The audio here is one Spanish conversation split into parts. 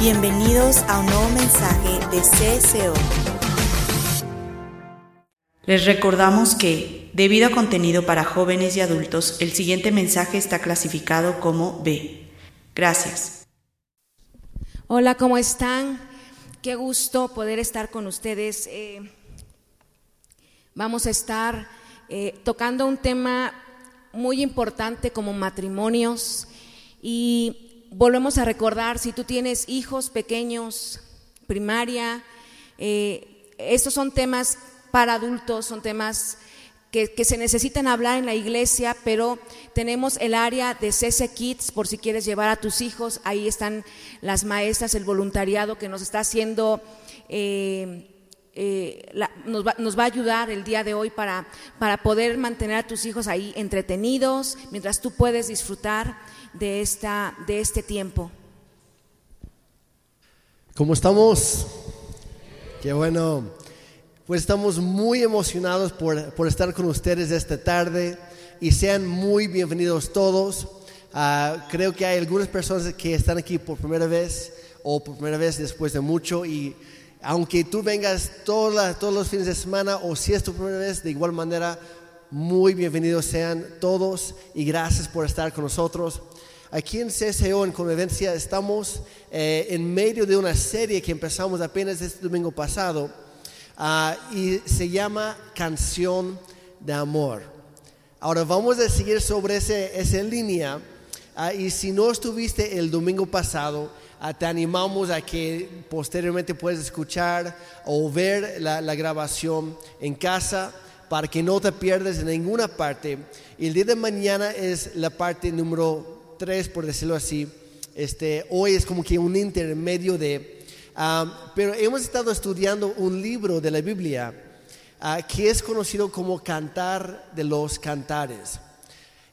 Bienvenidos a un nuevo mensaje de CSO. Les recordamos que, debido a contenido para jóvenes y adultos, el siguiente mensaje está clasificado como B. Gracias. Hola, ¿cómo están? Qué gusto poder estar con ustedes. Eh, vamos a estar eh, tocando un tema muy importante como matrimonios y volvemos a recordar, si tú tienes hijos pequeños, primaria, eh, estos son temas para adultos, son temas que, se necesitan hablar en la iglesia, pero tenemos el área de CC Kids por si quieres llevar a tus hijos, ahí están las maestras, el voluntariado que nos está haciendo... Eh, eh, nos, va, nos, va, a ayudar el día de hoy para, para poder mantener a tus hijos ahí entretenidos, mientras tú puedes disfrutar de, esta, de este tiempo. ¿Cómo estamos? Qué bueno. Pues estamos muy emocionados por, por estar con ustedes esta tarde y sean muy bienvenidos todos. Ah, creo que hay algunas personas que están aquí por primera vez o por primera vez después de mucho y aunque tú vengas todos los fines de semana o si es tu primera vez, de igual manera, muy bienvenidos sean todos y gracias por estar con nosotros. Aquí en CSO, en Convivencia, estamos eh, en medio de una serie que empezamos apenas este domingo pasado ah, y se llama Canción de Amor. Ahora vamos a seguir sobre ese, esa línea ah, y si no estuviste el domingo pasado, Ah, te animamos a que posteriormente puedas escuchar o ver la, grabación en casa para que no te pierdas en ninguna parte. Y el día de mañana es la parte número 3, por decirlo así. Este, hoy es como que un intermedio de... Ah, pero hemos estado estudiando un libro de la Biblia ah, que es conocido como Cantar de los Cantares.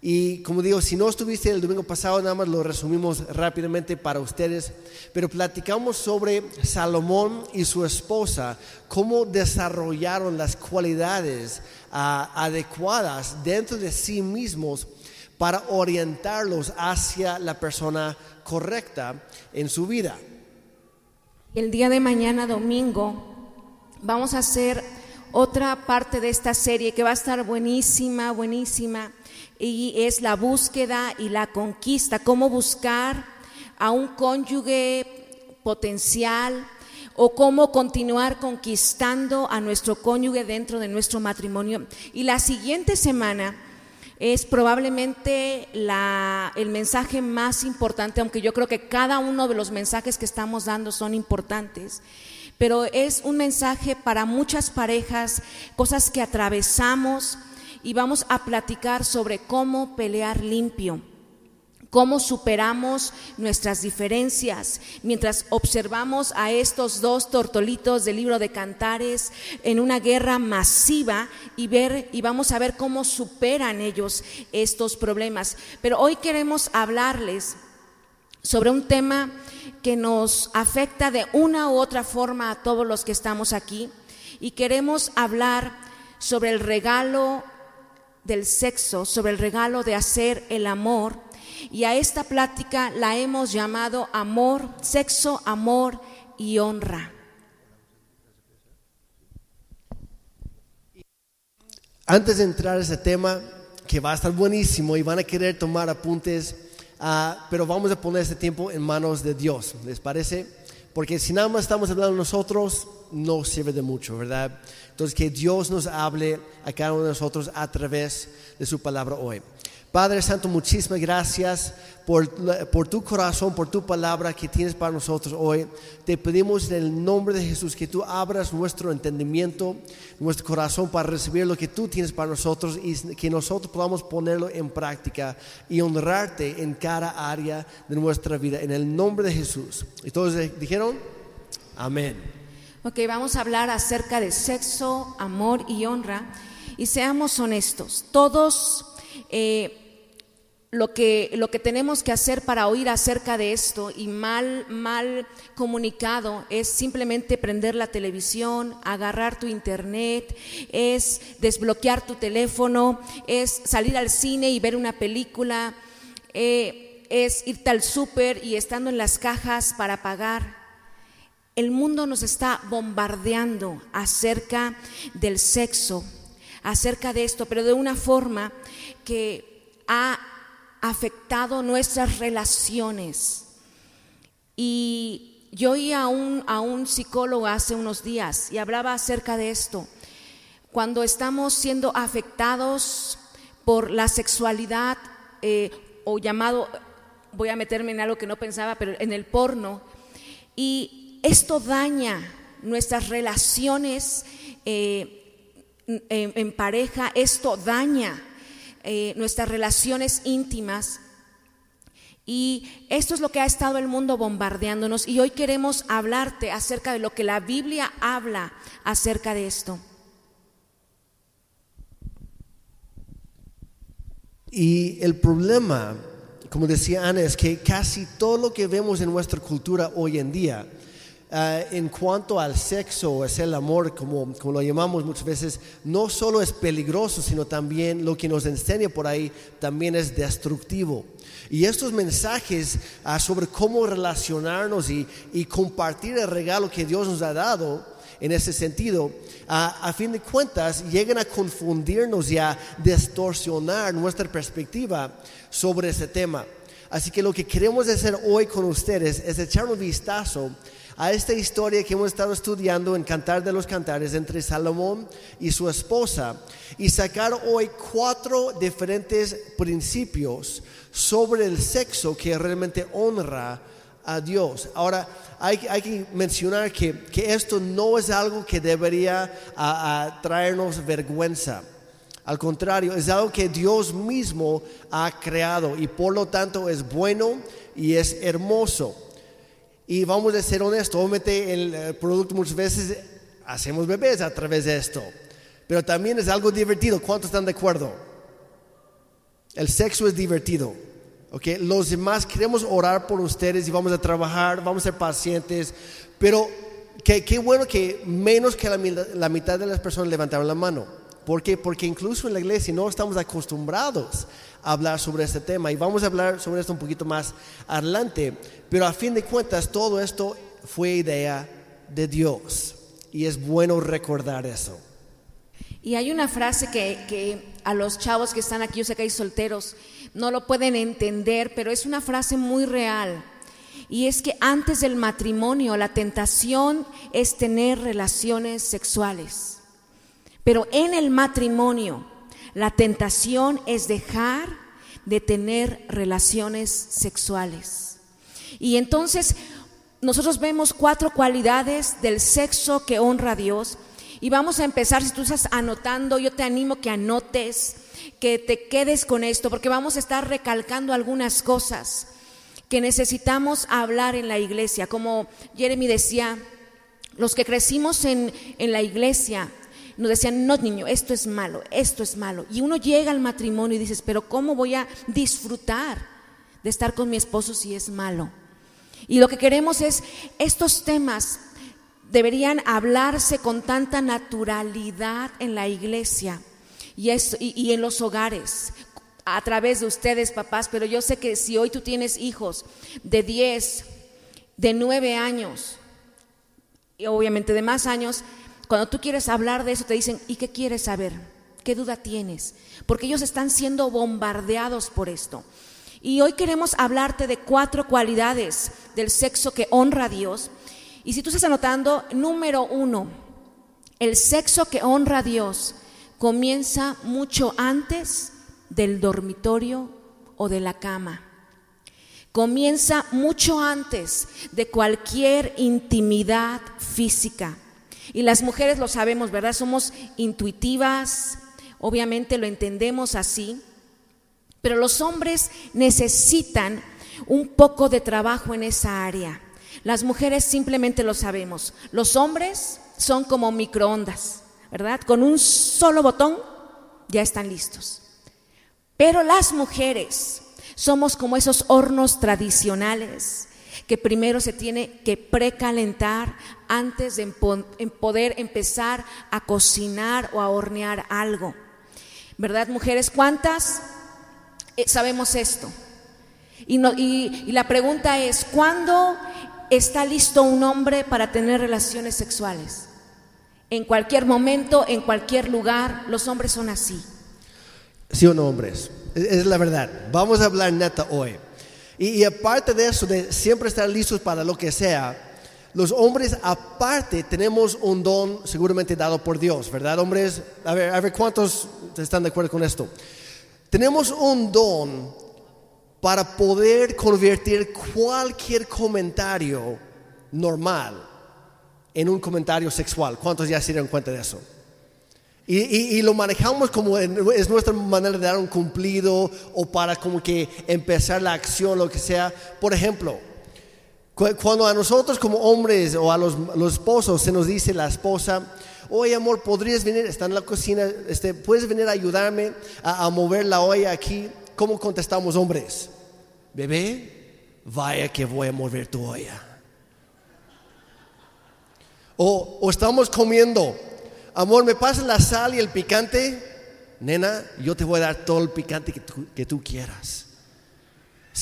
Y como digo, si no estuviste el domingo pasado, nada más lo resumimos rápidamente para ustedes, pero platicamos sobre Salomón y su esposa, cómo desarrollaron las cualidades ah, adecuadas dentro de sí mismos para orientarlos hacia la persona correcta en su vida. El día de mañana, domingo, vamos a hacer otra parte de esta serie que va a estar buenísima, buenísima y es la búsqueda y la conquista, cómo buscar a un cónyuge potencial o cómo continuar conquistando a nuestro cónyuge dentro de nuestro matrimonio. Y la siguiente semana es probablemente el mensaje más importante, aunque yo creo que cada uno de los mensajes que estamos dando son importantes, pero es un mensaje para muchas parejas, cosas que atravesamos y vamos a platicar sobre cómo pelear limpio cómo superamos nuestras diferencias mientras observamos a estos dos tortolitos del libro de Cantares en una guerra masiva y ver y vamos a ver cómo superan ellos estos problemas. Pero hoy queremos hablarles sobre un tema que nos afecta de una u otra forma a todos los que estamos aquí y queremos hablar sobre el regalo del sexo, sobre el regalo de hacer el amor. Y a esta plática la hemos llamado amor, sexo, amor y honra. Antes de entrar a ese tema, que va a estar buenísimo y van a querer tomar apuntes, ah, pero vamos a poner este tiempo en manos de Dios, ¿les parece? Porque si nada más estamos hablando nosotros, no sirve de mucho, ¿verdad? Entonces, que Dios nos hable a cada uno de nosotros a través de su palabra hoy. Padre Santo, muchísimas gracias por, por, tu corazón, por tu palabra que tienes para nosotros hoy. Te pedimos en el nombre de Jesús que tú abras nuestro entendimiento, nuestro corazón para recibir lo que tú tienes para nosotros y que nosotros podamos ponerlo en práctica y honrarte en cada área de nuestra vida. En el nombre de Jesús. ¿Y todos dijeron? Amén. Ok, vamos a hablar acerca de sexo, amor y honra. Y seamos honestos, todos eh, lo, que, lo que tenemos que hacer para oír acerca de esto y mal, mal comunicado es simplemente prender la televisión, agarrar tu internet, es desbloquear tu teléfono, es salir al cine y ver una película. Eh, es irte al súper y estando en las cajas para pagar. El mundo nos está bombardeando acerca del sexo, acerca de esto, pero de una forma que ha afectado nuestras relaciones. Y yo oí a un, a un psicólogo hace unos días y hablaba acerca de esto. Cuando estamos siendo afectados por la sexualidad eh, o llamado, voy a meterme en algo que no pensaba, pero en el porno, y esto daña nuestras relaciones eh, en, pareja, esto daña eh, nuestras relaciones íntimas. Y esto es lo que ha estado el mundo bombardeándonos y hoy queremos hablarte acerca de lo que la Biblia habla acerca de esto. Y el problema, como decía Ana, es que casi todo lo que vemos en nuestra cultura hoy en día, eh, en cuanto al sexo, es el amor, como, como, lo llamamos muchas veces, no solo es peligroso, sino también lo que nos enseña por ahí también es destructivo. Y estos mensajes ah, sobre cómo relacionarnos y, y compartir el regalo que Dios nos ha dado, en ese sentido, a, fin de cuentas llegan a confundirnos y a distorsionar nuestra perspectiva sobre ese tema. Así que lo que queremos hacer hoy con ustedes es echar un vistazo a esta historia que hemos estado estudiando en Cantar de los Cantares entre Salomón y su esposa y sacar hoy cuatro diferentes principios sobre el sexo que realmente honra a Dios. Ahora, hay, que mencionar que, esto no es algo que debería traernos vergüenza. Al contrario, es algo que Dios mismo ha creado y por lo tanto es bueno y es hermoso. Y vamos a ser honestos, obviamente el producto muchas veces hacemos bebés a través de esto, pero también es algo divertido. ¿Cuántos están de acuerdo? El sexo es divertido. Okay, los demás queremos orar por ustedes y vamos a trabajar, vamos a ser pacientes, pero qué, bueno que menos que la, mitad de las personas levantaron la mano. ¿Por qué? Porque incluso en la iglesia no estamos acostumbrados a hablar sobre este tema y vamos a hablar sobre esto un poquito más adelante, pero a fin de cuentas todo esto fue idea de Dios y es bueno recordar eso. Y hay una frase que, que a los chavos que están aquí, yo sé que hay solteros, no lo pueden entender, pero es una frase muy real. Y es que antes del matrimonio la tentación es tener relaciones sexuales. Pero en el matrimonio la tentación es dejar de tener relaciones sexuales. Y entonces nosotros vemos cuatro cualidades del sexo que honra a Dios. Y vamos a empezar, si tú estás anotando, yo te animo que anotes que te quedes con esto, porque vamos a estar recalcando algunas cosas que necesitamos hablar en la iglesia. Como Jeremy decía, los que crecimos en, en la iglesia nos decían, no niño, esto es malo, esto es malo. Y uno llega al matrimonio y dices, pero ¿cómo voy a disfrutar de estar con mi esposo si es malo? Y lo que queremos es, estos temas deberían hablarse con tanta naturalidad en la iglesia y, en los hogares, a través de ustedes, papás, pero yo sé que si hoy tú tienes hijos de 10, de 9 años, y obviamente de más años, cuando tú quieres hablar de eso te dicen, ¿y qué quieres saber? ¿Qué duda tienes? Porque ellos están siendo bombardeados por esto. Y hoy queremos hablarte de cuatro cualidades del sexo que honra a Dios. Y si tú estás anotando, número uno, el sexo que honra a Dios comienza mucho antes del dormitorio o de la cama. Comienza mucho antes de cualquier intimidad física. Y las mujeres lo sabemos, ¿verdad? Somos intuitivas, obviamente lo entendemos así, pero los hombres necesitan un poco de trabajo en esa área. Las mujeres simplemente lo sabemos. Los hombres son como microondas. ¿verdad? Con un solo botón ya están listos. Pero las mujeres somos como esos hornos tradicionales que primero se tiene que precalentar antes de poder empezar a cocinar o a hornear algo. ¿Verdad, mujeres? ¿Cuántas eh, sabemos esto? Y, la pregunta es, ¿cuándo está listo un hombre para tener relaciones sexuales? En cualquier momento, en cualquier lugar, los hombres son así. ¿Sí o no, hombres? Es, es la verdad. Vamos a hablar neta hoy. Y, aparte de eso, de siempre estar listos para lo que sea, los hombres aparte tenemos un don seguramente dado por Dios, ¿verdad, hombres? A ver, a ver cuántos están de acuerdo con esto. Tenemos un don para poder convertir cualquier comentario normal en un comentario sexual. ¿Cuántos ya se dieron cuenta de eso? Y, y- y lo manejamos como es nuestra manera de dar un cumplido o para como que empezar la acción, lo que sea. Por ejemplo, cu- cuando a nosotros como hombres o a los, los esposos se nos dice la esposa, oye amor, ¿podrías venir? Está en la cocina, este, ¿puedes venir a ayudarme a, a mover la olla aquí? ¿Cómo contestamos hombres? Bebé, vaya que voy a mover tu olla. O, o estamos comiendo, amor, ¿me pasas la sal y el picante? Nena, yo te voy a dar todo el picante que tú, que tú quieras.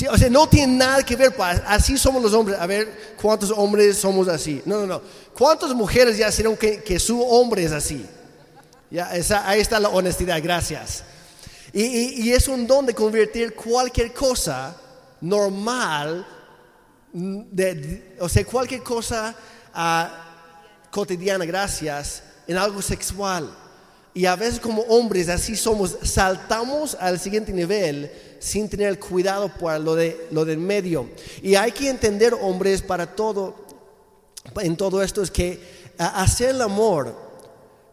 O sea, no tiene nada que ver, así somos los hombres. A ver, ¿cuántos hombres somos así? No, no, no. ¿Cuántas mujeres ya hicieron que, que su hombre es así? Ya, ahí está la honestidad, gracias. Y, y- es un don de convertir cualquier cosa normal, mm, de- de- o sea, cualquier cosa ah, cotidiana, gracias, en algo sexual. Y a veces como hombres así somos, saltamos al siguiente nivel sin tener cuidado por lo, de, lo del medio. Y hay que entender, hombres, para todo, en todo esto, es que hacer el amor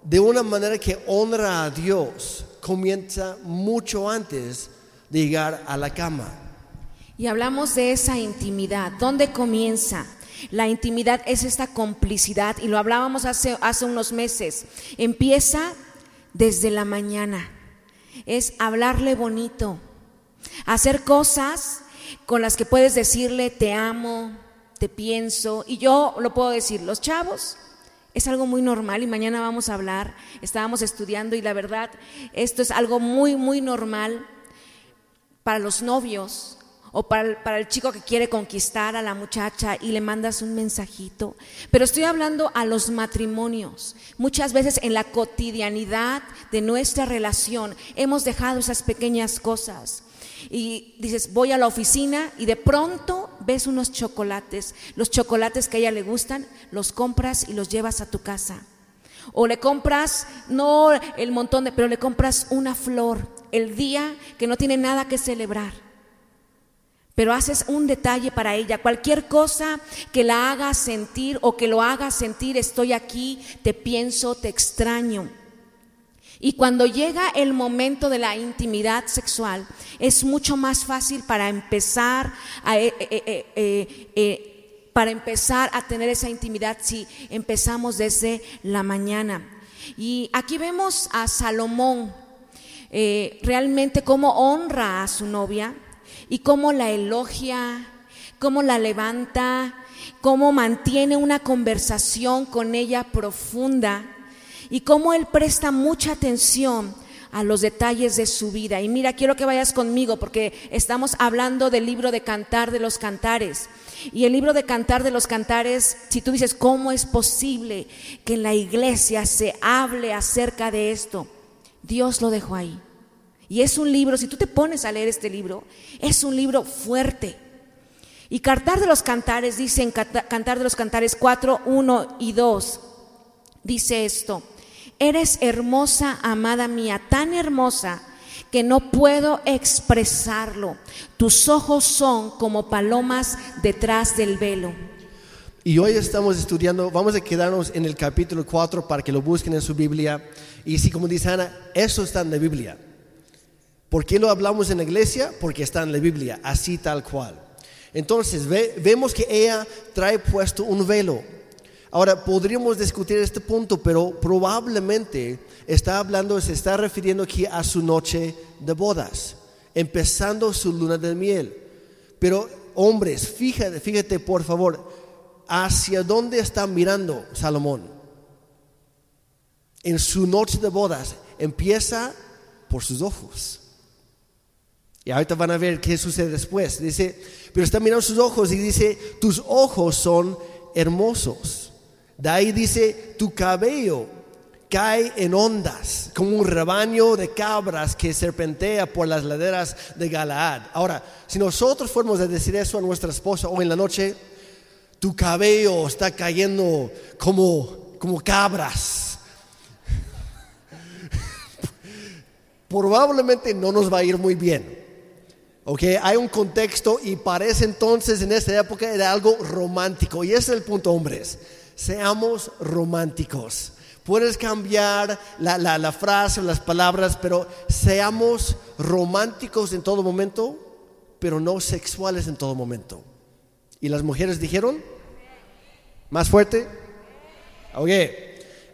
de una manera que honra a Dios comienza mucho antes de llegar a la cama. Y hablamos de esa intimidad. ¿Dónde comienza? La intimidad es esta complicidad y lo hablábamos hace, hace unos meses. Empieza desde la mañana. Es hablarle bonito. Hacer cosas con las que puedes decirle te amo, te pienso. Y yo lo puedo decir, los chavos es algo muy normal y mañana vamos a hablar. Estábamos estudiando y la verdad, esto es algo muy, muy normal para los novios o para el, para el chico que quiere conquistar a la muchacha y le mandas un mensajito. Pero estoy hablando a los matrimonios. Muchas veces en la cotidianidad de nuestra relación hemos dejado esas pequeñas cosas. Y dices, voy a la oficina y de pronto ves unos chocolates. Los chocolates que a ella le gustan, los compras y los llevas a tu casa. O le compras, no el montón de, pero le compras una flor el día que no tiene nada que celebrar. Pero haces un detalle para ella, cualquier cosa que la haga sentir o que lo haga sentir, estoy aquí, te pienso, te extraño. Y cuando llega el momento de la intimidad sexual, es mucho más fácil para empezar a, eh, eh, eh, para empezar a tener esa intimidad si empezamos desde la mañana. Y aquí vemos a Salomón realmente cómo honra a su novia y cómo la elogia, cómo la levanta, cómo mantiene una conversación con ella profunda y cómo él presta mucha atención a los detalles de su vida. Y mira, quiero que vayas conmigo porque estamos hablando del libro de Cantar de los Cantares. Y el libro de Cantar de los Cantares, si tú dices, ¿cómo es posible que en la iglesia se hable acerca de esto? Dios lo dejó ahí. Y es un libro, si tú te pones a leer este libro, es un libro fuerte. Y Cantar de los Cantares, dice en Cantar de los Cantares 4, 1 y 2, dice esto, eres hermosa, amada mía, tan hermosa que no puedo expresarlo. Tus ojos son como palomas detrás del velo. Y hoy estamos estudiando, vamos a quedarnos en el capítulo 4 para que lo busquen en su Biblia. Y si como dice Ana, eso está en la Biblia. ¿Por qué lo hablamos en la iglesia? Porque está en la Biblia, así tal cual. Entonces ve- vemos que ella trae puesto un velo. Ahora podríamos discutir este punto, pero probablemente está hablando, se está refiriendo aquí a su noche de bodas, empezando su luna de miel. Pero hombres, fíjate, fíjate por favor, ¿hacia dónde está mirando Salomón? En su noche de bodas empieza por sus ojos. Y ahorita van a ver qué sucede después. Dice, pero está mirando sus ojos y dice, tus ojos son hermosos. De ahí dice, tu cabello cae en ondas, como un rebaño de cabras que serpentea por las laderas de Galaad. Ahora, si nosotros fuéramos a decir eso a nuestra esposa hoy en la noche, tu cabello está cayendo como, como cabras. Probablemente no nos va a ir muy bien. Ok, hay un contexto y parece entonces en esta época era algo romántico. Y ese es el punto, hombres. Seamos románticos. Puedes cambiar la, la, la frase o las palabras, pero seamos románticos en todo momento, pero no sexuales en todo momento. ¿Y las mujeres dijeron? ¿Más fuerte? Ok.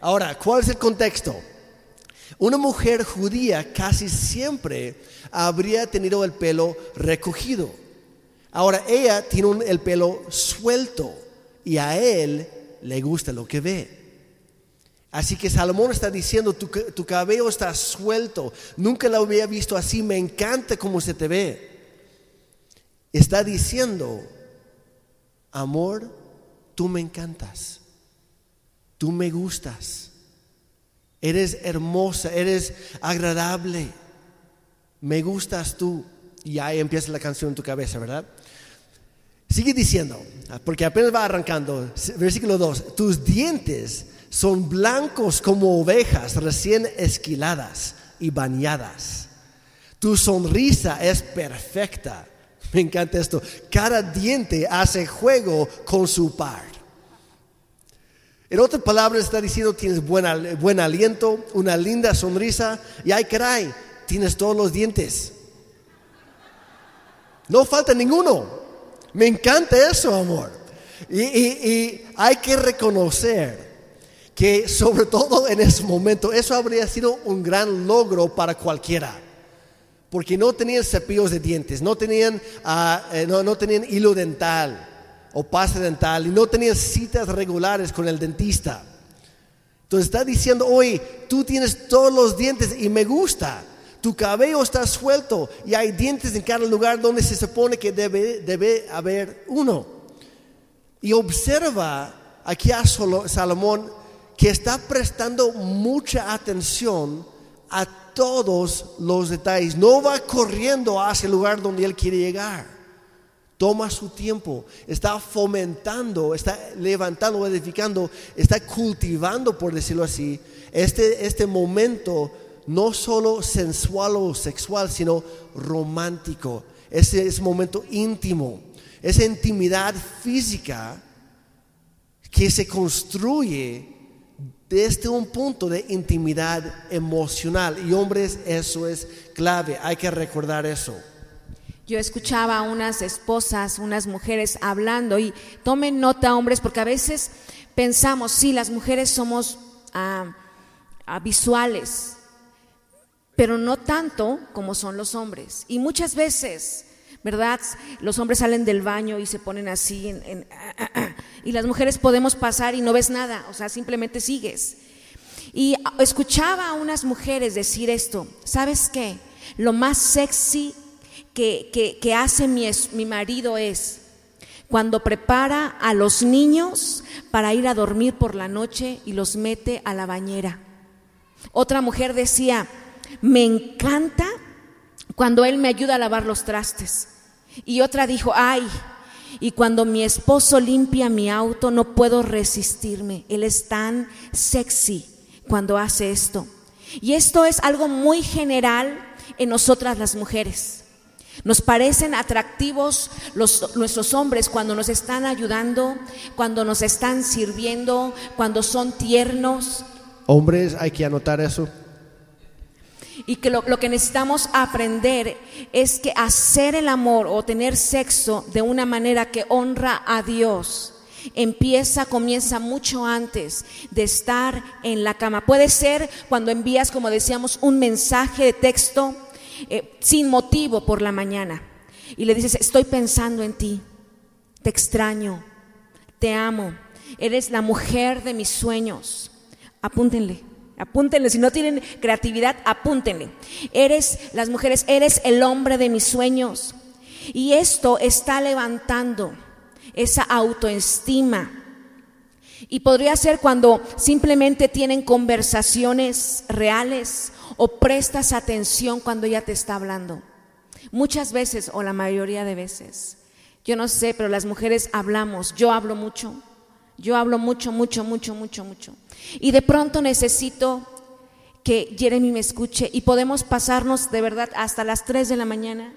Ahora, ¿cuál es el contexto? Una mujer judía casi siempre habría tenido el pelo recogido. Ahora ella tiene el pelo suelto y a él le gusta lo que ve. Así que Salomón está diciendo, tu, cabello está suelto, nunca lo había visto así, me encanta cómo se te ve. Está diciendo, amor, tú me encantas, tú me gustas, eres hermosa, eres agradable me gustas tú. Y ahí empieza la canción en tu cabeza, ¿verdad? Sigue diciendo, porque apenas va arrancando, versículo 2, tus dientes son blancos como ovejas recién esquiladas y bañadas. Tu sonrisa es perfecta. Me encanta esto. Cada diente hace juego con su par. En otras palabras está diciendo tienes buen aliento, una linda sonrisa y ay caray, tienes todos los dientes. No falta ninguno. Me encanta eso, amor. Y, hay que reconocer que sobre todo en ese momento eso habría sido un gran logro para cualquiera. Porque no tenían cepillos de dientes, no tenían, eh, no, no tenían hilo dental o pasta dental y no tenían citas regulares con el dentista. Entonces está diciendo, oye, tú tienes todos los dientes y me gusta tu cabello está suelto y hay dientes en cada lugar donde se supone que debe, debe haber uno. Y observa aquí a Salomón que está prestando mucha atención a todos los detalles. No va corriendo hacia el lugar donde él quiere llegar. Toma su tiempo, está fomentando, está levantando, edificando, está cultivando, por decirlo así, este, este momento no solo sensual o sexual, sino romántico. Ese es momento íntimo, esa intimidad física que se construye desde un punto de intimidad emocional. Y hombres, eso es clave, hay que recordar eso. Yo escuchaba a unas esposas, unas mujeres hablando y tomen nota, hombres, porque a veces pensamos, sí, las mujeres somos ah, ah, visuales, pero no tanto como son los hombres. Y muchas veces, ¿verdad? Los hombres salen del baño y se ponen así, y las mujeres podemos pasar y no ves nada, o sea, simplemente sigues. Y escuchaba a unas mujeres decir esto, ¿sabes qué? Lo más sexy que, que, hace mi, mi marido es cuando prepara a los niños para ir a dormir por la noche y los mete a la bañera. Otra mujer decía, me encanta cuando Él me ayuda a lavar los trastes. Y otra dijo, ay, y cuando mi esposo limpia mi auto no puedo resistirme. Él es tan sexy cuando hace esto. Y esto es algo muy general en nosotras las mujeres. Nos parecen atractivos los, nuestros hombres cuando nos están ayudando, cuando nos están sirviendo, cuando son tiernos. Hombres, hay que anotar eso. Y que lo, que necesitamos aprender es que hacer el amor o tener sexo de una manera que honra a Dios empieza, comienza mucho antes de estar en la cama. Puede ser cuando envías, como decíamos, un mensaje de texto eh, sin motivo por la mañana y le dices, estoy pensando en ti, te extraño, te amo, eres la mujer de mis sueños. Apúntenle Apúntenle, si no tienen creatividad, apúntenle. Eres, las mujeres, eres el hombre de mis sueños. Y esto está levantando esa autoestima. Y podría ser cuando simplemente tienen conversaciones reales o prestas atención cuando ella te está hablando. Muchas veces, o la mayoría de veces, yo no sé, pero las mujeres hablamos, yo hablo mucho, yo hablo mucho, mucho, mucho, mucho, mucho. Y de pronto necesito que Jeremy me escuche y podemos pasarnos de verdad hasta las 3 de la mañana.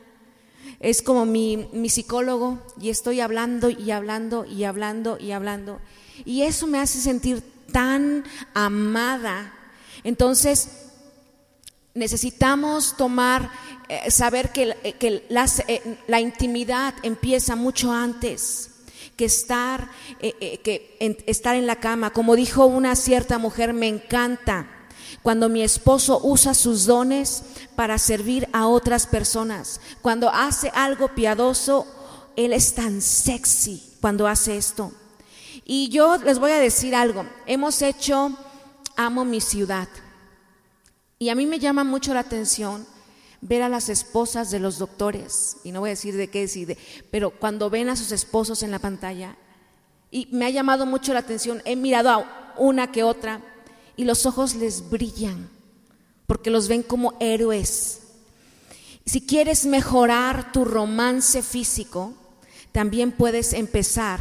Es como mi, mi psicólogo y estoy hablando y hablando y hablando y hablando. Y eso me hace sentir tan amada. Entonces, necesitamos tomar, eh, saber que, eh, que eh, la intimidad empieza mucho antes que estar, que estar en la cama. Como dijo una cierta mujer, me encanta cuando mi esposo usa sus dones para servir a otras personas. Cuando hace algo piadoso, él es tan sexy cuando hace esto. Y yo les voy a decir algo, hemos hecho Amo mi ciudad. Y a mí me llama mucho la atención ver a las esposas de los doctores, y no voy a decir de qué decir, pero cuando ven a sus esposos en la pantalla, y me ha llamado mucho la atención, he mirado a una que otra, y los ojos les brillan, porque los ven como héroes. Si quieres mejorar tu romance físico, también puedes empezar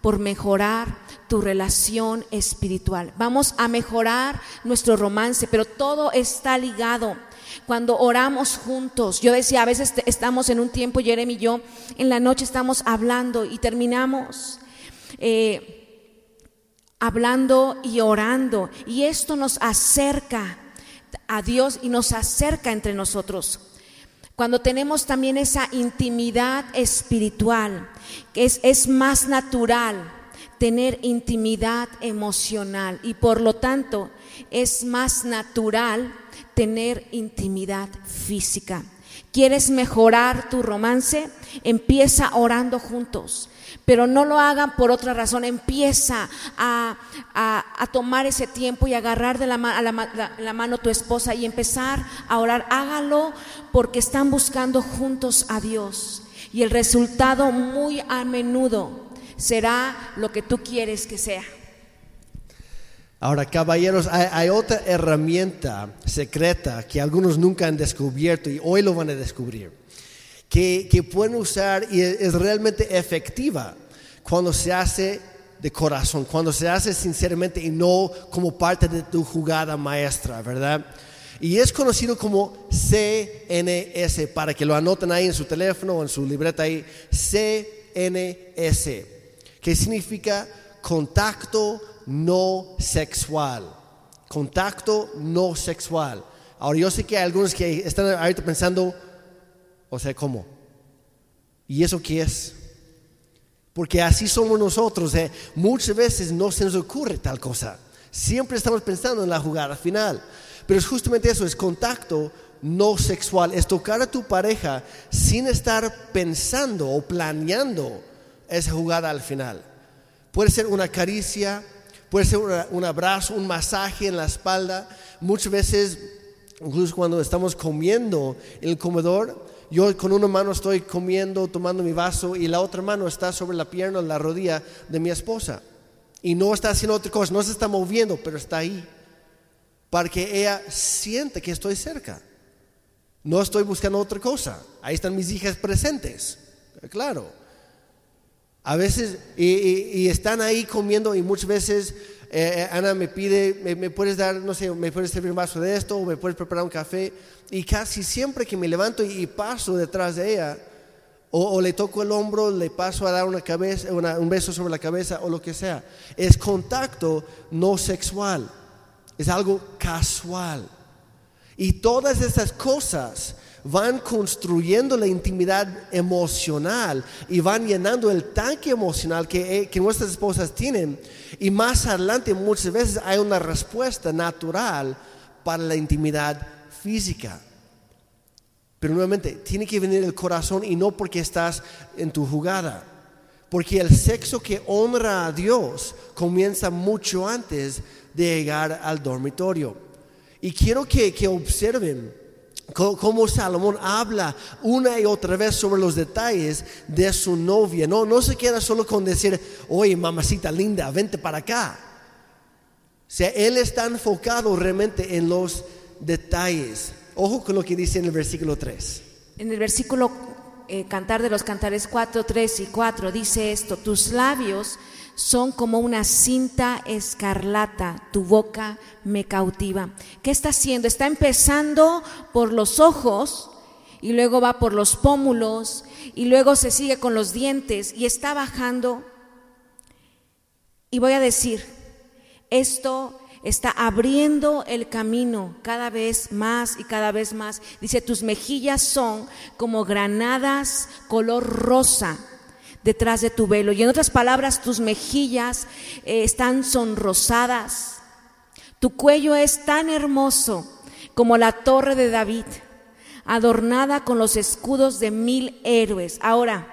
por mejorar tu relación espiritual. Vamos a mejorar nuestro romance, pero todo está ligado. Cuando oramos juntos, yo decía, a veces estamos en un tiempo, Jeremy y yo, en la noche estamos hablando y terminamos. Eh, hablando y orando. Y esto nos acerca a Dios y nos acerca entre nosotros. Cuando tenemos también esa intimidad espiritual, que es, es más natural tener intimidad emocional y por lo tanto es más natural tener intimidad física. ¿Quieres mejorar tu romance? Empieza orando juntos pero no lo hagan por otra razón. Empieza a, tomar ese tiempo y agarrar de la, la, mano tu esposa y empezar a orar. Hágalo porque están buscando juntos a Dios. Y el resultado muy a menudo será lo que tú quieres que sea. Ahora, caballeros, hay, otra herramienta secreta que algunos nunca han descubierto y hoy lo van a descubrir que, pueden usar y es, realmente efectiva cuando se hace de corazón, cuando se hace sinceramente y no como parte de tu jugada maestra, ¿verdad? Y es conocido como CNS, para que lo anoten ahí en su teléfono o en su libreta ahí, CNS, que significa contacto no sexual. Contacto no sexual. Ahora yo sé que hay algunos que están ahorita pensando, o sea, ¿cómo? ¿Y eso qué es? Porque así somos nosotros. ¿eh? Muchas veces no se nos ocurre tal cosa. Siempre estamos pensando en la jugada final. Pero es justamente eso, es contacto no sexual. Es tocar a tu pareja sin estar pensando o planeando esa jugada al final. Puede ser una caricia, puede ser un abrazo, un masaje en la espalda. Muchas veces, incluso cuando estamos comiendo en el comedor, yo con una mano estoy comiendo, tomando mi vaso y la otra mano está sobre la pierna, la rodilla de mi esposa. Y no está haciendo otra cosa, no se está moviendo, pero está ahí. Para que ella siente que estoy cerca. No estoy buscando otra cosa. Ahí están mis hijas presentes. Claro. A veces, y, están ahí comiendo y muchas veces eh, eh, Ana me pide, me, puedes dar, no sé, me puedes servir un vaso de esto o me puedes preparar un café. Y casi siempre que me levanto y, paso detrás de ella, o, le toco el hombro, le paso a dar una cabeza, un beso sobre la cabeza o lo que sea. Es contacto no sexual, es algo casual. Y todas esas cosas van construyendo la intimidad emocional y van llenando el tanque emocional que, que, nuestras esposas tienen. Y más adelante muchas veces hay una respuesta natural para la intimidad física. Pero nuevamente, tiene que venir el corazón y no porque estás en tu jugada. Porque el sexo que honra a Dios comienza mucho antes de llegar al dormitorio. Y quiero que, que observen co- cómo Salomón habla una y otra vez sobre los detalles de su novia. No, no se queda solo con decir, oye, mamacita linda, vente para acá. O él está enfocado realmente en los detalles. Ojo con lo que dice en el versículo 3. En el versículo eh, Cantar de los Cantares 4, 3 y 4 dice esto, tus labios son como una cinta escarlata, tu boca me cautiva. ¿Qué está haciendo? Está empezando por los ojos y luego va por los pómulos y luego se sigue con los dientes y está bajando. Y voy a decir, esto está abriendo el camino cada vez más y cada vez más. Dice, tus mejillas son como granadas color rosa detrás de tu velo. Y en otras palabras, tus mejillas eh, están sonrosadas. Tu cuello es tan hermoso como la torre de David, adornada con los escudos de mil héroes. Ahora,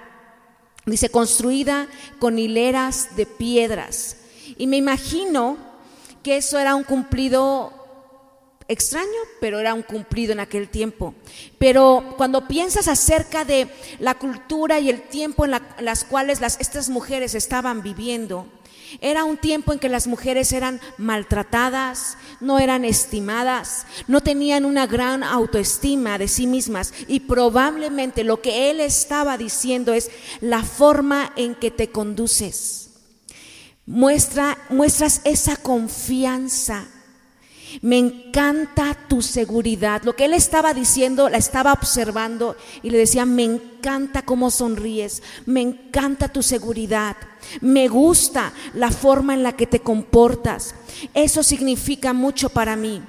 dice, construida con hileras de piedras. Y me imagino que eso era un cumplido extraño, pero era un cumplido en aquel tiempo. Pero cuando piensas acerca de la cultura y el tiempo en la- las cuales estas mujeres estaban viviendo, era un tiempo en que las mujeres eran maltratadas, no eran estimadas, no tenían una gran autoestima de sí mismas y probablemente lo que él estaba diciendo es la forma en que te conduces. Muestra, muestras esa confianza. Me encanta tu seguridad. Lo que él estaba diciendo, la estaba observando y le decía, me encanta cómo sonríes, me encanta tu seguridad, me gusta la forma en la que te comportas. Eso significa mucho para mí.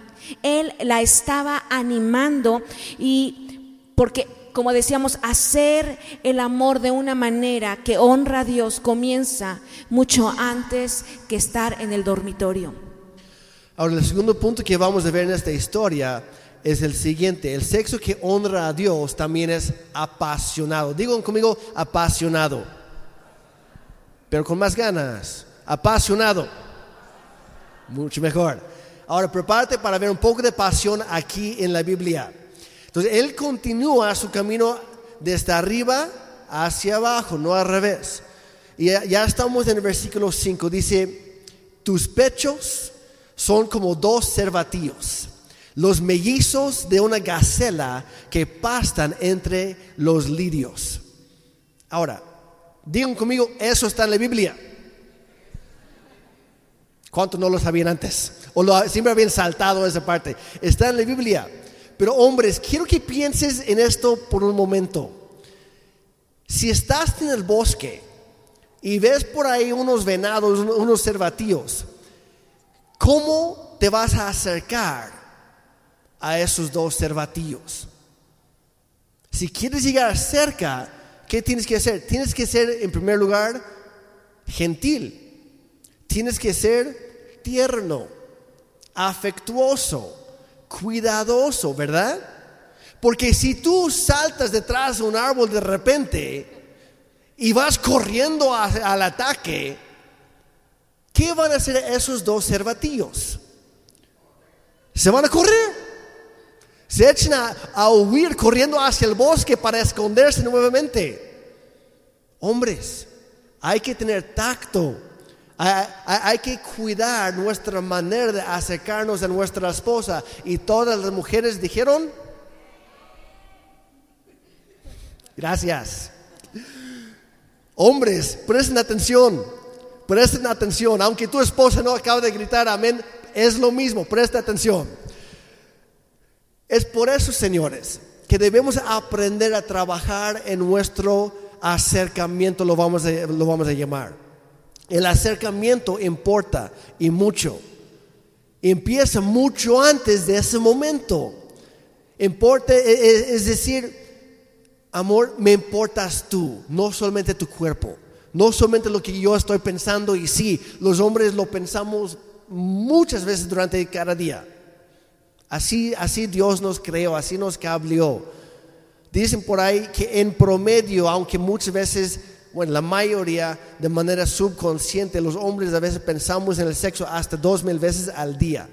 Él la estaba animando y porque como decíamos, hacer el amor de una manera que honra a Dios comienza mucho antes que estar en el dormitorio. Ahora, el segundo punto que vamos a ver en esta historia es el siguiente. El sexo que honra a Dios también es apasionado. Digan conmigo, apasionado. Pero con más ganas. Apasionado. Mucho mejor. Ahora, prepárate para ver un poco de pasión aquí en la Biblia. Entonces, él continúa su camino desde arriba hacia abajo, no al revés. Y ya estamos en el versículo 5. Dice, tus pechos son como dos cervatillos, los mellizos de una gacela que pastan entre los lirios. Ahora, digan conmigo, eso está en la Biblia. ¿Cuántos no lo sabían antes? O lo, siempre habían saltado esa parte. Está en la Biblia. Pero hombres, quiero que pienses en esto por un momento. Si estás en el bosque y ves por ahí unos venados, unos cervatillos, ¿cómo te vas a acercar a esos dos cervatillos? Si quieres llegar cerca, ¿qué tienes que hacer? Tienes que ser, en primer lugar, gentil. Tienes que ser tierno, afectuoso, cuidadoso, ¿verdad? Porque si tú saltas detrás de un árbol de repente y vas corriendo al ataque, ¿qué van a hacer esos dos cervatillos? Se van a correr. Se echan a, huir corriendo hacia el bosque para esconderse nuevamente. Hombres, hay que tener tacto. Hay que cuidar nuestra manera de acercarnos a nuestra esposa. Y todas las mujeres dijeron, gracias. Hombres, presten atención, presten atención. Aunque tu esposa no acaba de gritar amén, es lo mismo, presta atención. Es por eso, señores, que debemos aprender a trabajar en nuestro acercamiento, lo vamos a, lo vamos a llamar. El acercamiento importa y mucho. Empieza mucho antes de ese momento. Importa, e- e- es decir, amor, me importas tú, no solamente tu cuerpo, no solamente lo que yo estoy pensando y sí, los hombres lo pensamos muchas veces durante cada día. Así, así Dios nos creó, así nos cableó. Dicen por ahí que en promedio, aunque muchas veces, bueno, la mayoría de manera subconsciente, los hombres a veces pensamos en el sexo hasta dos mil veces al día.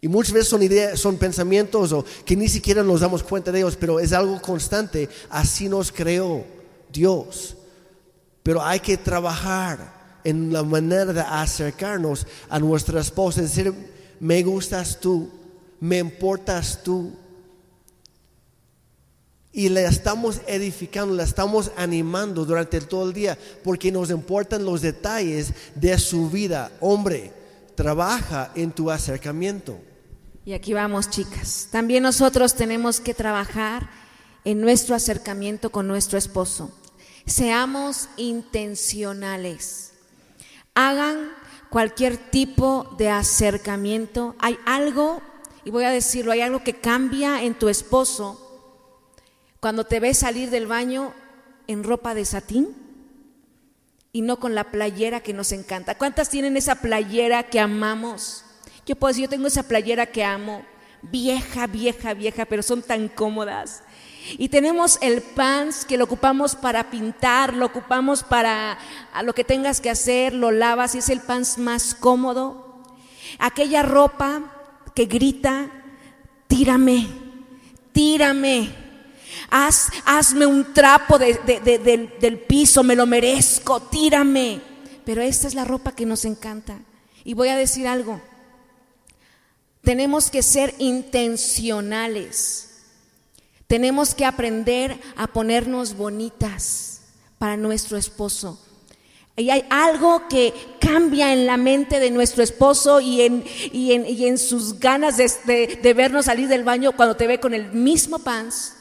Y muchas veces son ideas, son pensamientos o que ni siquiera nos damos cuenta de ellos, pero es algo constante. Así nos creó Dios. Pero hay que trabajar en la manera de acercarnos a nuestra esposa, es decir, me gustas tú, me importas tú. Y le estamos edificando, la estamos animando durante todo el día porque nos importan los detalles de su vida. Hombre, trabaja en tu acercamiento. Y aquí vamos, chicas. También nosotros tenemos que trabajar en nuestro acercamiento con nuestro esposo. Seamos intencionales. Hagan cualquier tipo de acercamiento. Hay algo, y voy a decirlo, hay algo que cambia en tu esposo cuando te ves salir del baño en ropa de satín y no con la playera que nos encanta. ¿Cuántas tienen esa playera que amamos? Yo puedo decir, yo tengo esa playera que amo, vieja, vieja, vieja, pero son tan cómodas. Y tenemos el pants que lo ocupamos para pintar, lo ocupamos para lo que tengas que hacer, lo lavas y es el pants más cómodo. Aquella ropa que grita, tírame, tírame. Haz, hazme un trapo del, del piso, me lo merezco, tírame. Pero esta es la ropa que nos encanta. Y voy a decir algo, tenemos que ser intencionales. Tenemos que aprender a ponernos bonitas para nuestro esposo. Y hay algo que cambia en la mente de nuestro esposo y en, y en, sus ganas de, de, vernos salir del baño cuando te ve con el mismo pants,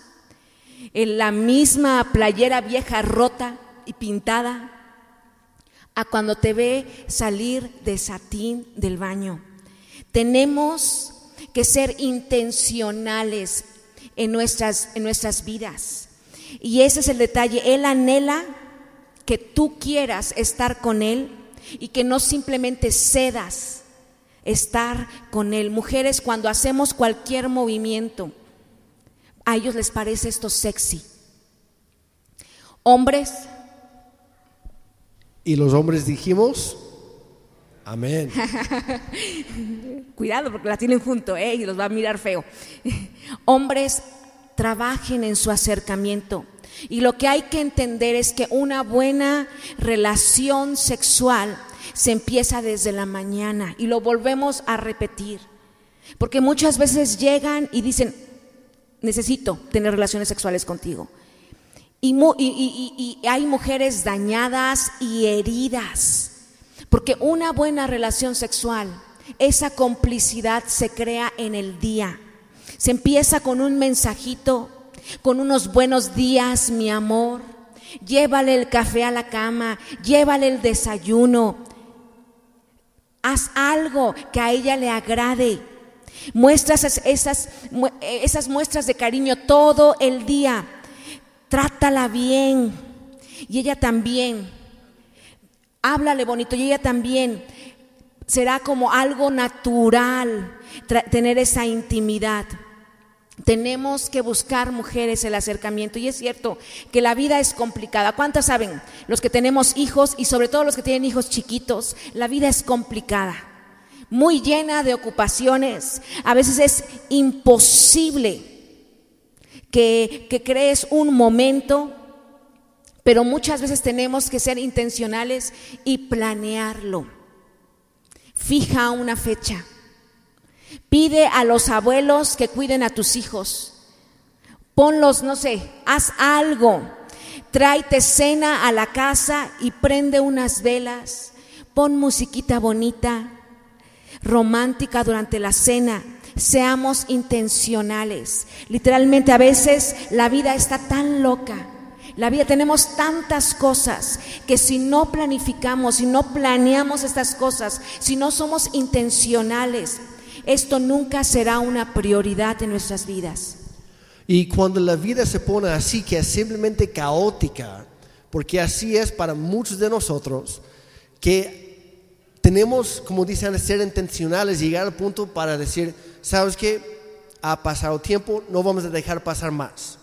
en la misma playera vieja rota y pintada, a cuando te ve salir de satín del baño. Tenemos que ser intencionales en nuestras, en nuestras vidas. Y ese es el detalle. Él anhela que tú quieras estar con Él y que no simplemente cedas estar con Él. Mujeres, cuando hacemos cualquier movimiento, a ellos les parece esto sexy. Hombres. Y los hombres dijimos, Amén. Cuidado porque la tienen junto, ¿eh? Y los va a mirar feo. Hombres, trabajen en su acercamiento. Y lo que hay que entender es que una buena relación sexual se empieza desde la mañana y lo volvemos a repetir. Porque muchas veces llegan y dicen, necesito tener relaciones sexuales contigo. Y, y, y hay mujeres dañadas y heridas porque una buena relación sexual, esa complicidad se crea en el día. Se empieza con un mensajito, con unos buenos días, mi amor. Llévale el café a la cama, llévale el desayuno. Haz algo que a ella le agrade. Muestras esas, esas muestras de cariño todo el día. Trátala bien. Y ella también háblale bonito y ella también será como algo natural tener esa intimidad. Tenemos que buscar mujeres el acercamiento y es cierto que la vida es complicada. ¿Cuántas saben? Los que tenemos hijos y sobre todo los que tienen hijos chiquitos, la vida es complicada, muy llena de ocupaciones. A veces es imposible que, que crees un momento pero muchas veces tenemos que ser intencionales y planearlo. Fija una fecha. Pide a los abuelos que cuiden a tus hijos. Ponlos, no sé, haz algo. Tráete cena a la casa y prende unas velas. Pon musiquita bonita, romántica durante la cena. Seamos intencionales. Literalmente a veces la vida está tan loca la vida tenemos tantas cosas que si no planificamos, si no planeamos estas cosas, si no somos intencionales, esto nunca será una prioridad en nuestras vidas. Y cuando la vida se pone así, que es simplemente caótica, porque así es para muchos de nosotros, que tenemos, como dicen, ser intencionales, llegar al punto para decir, ¿sabes qué? Ha pasado tiempo, no vamos a dejar pasar más.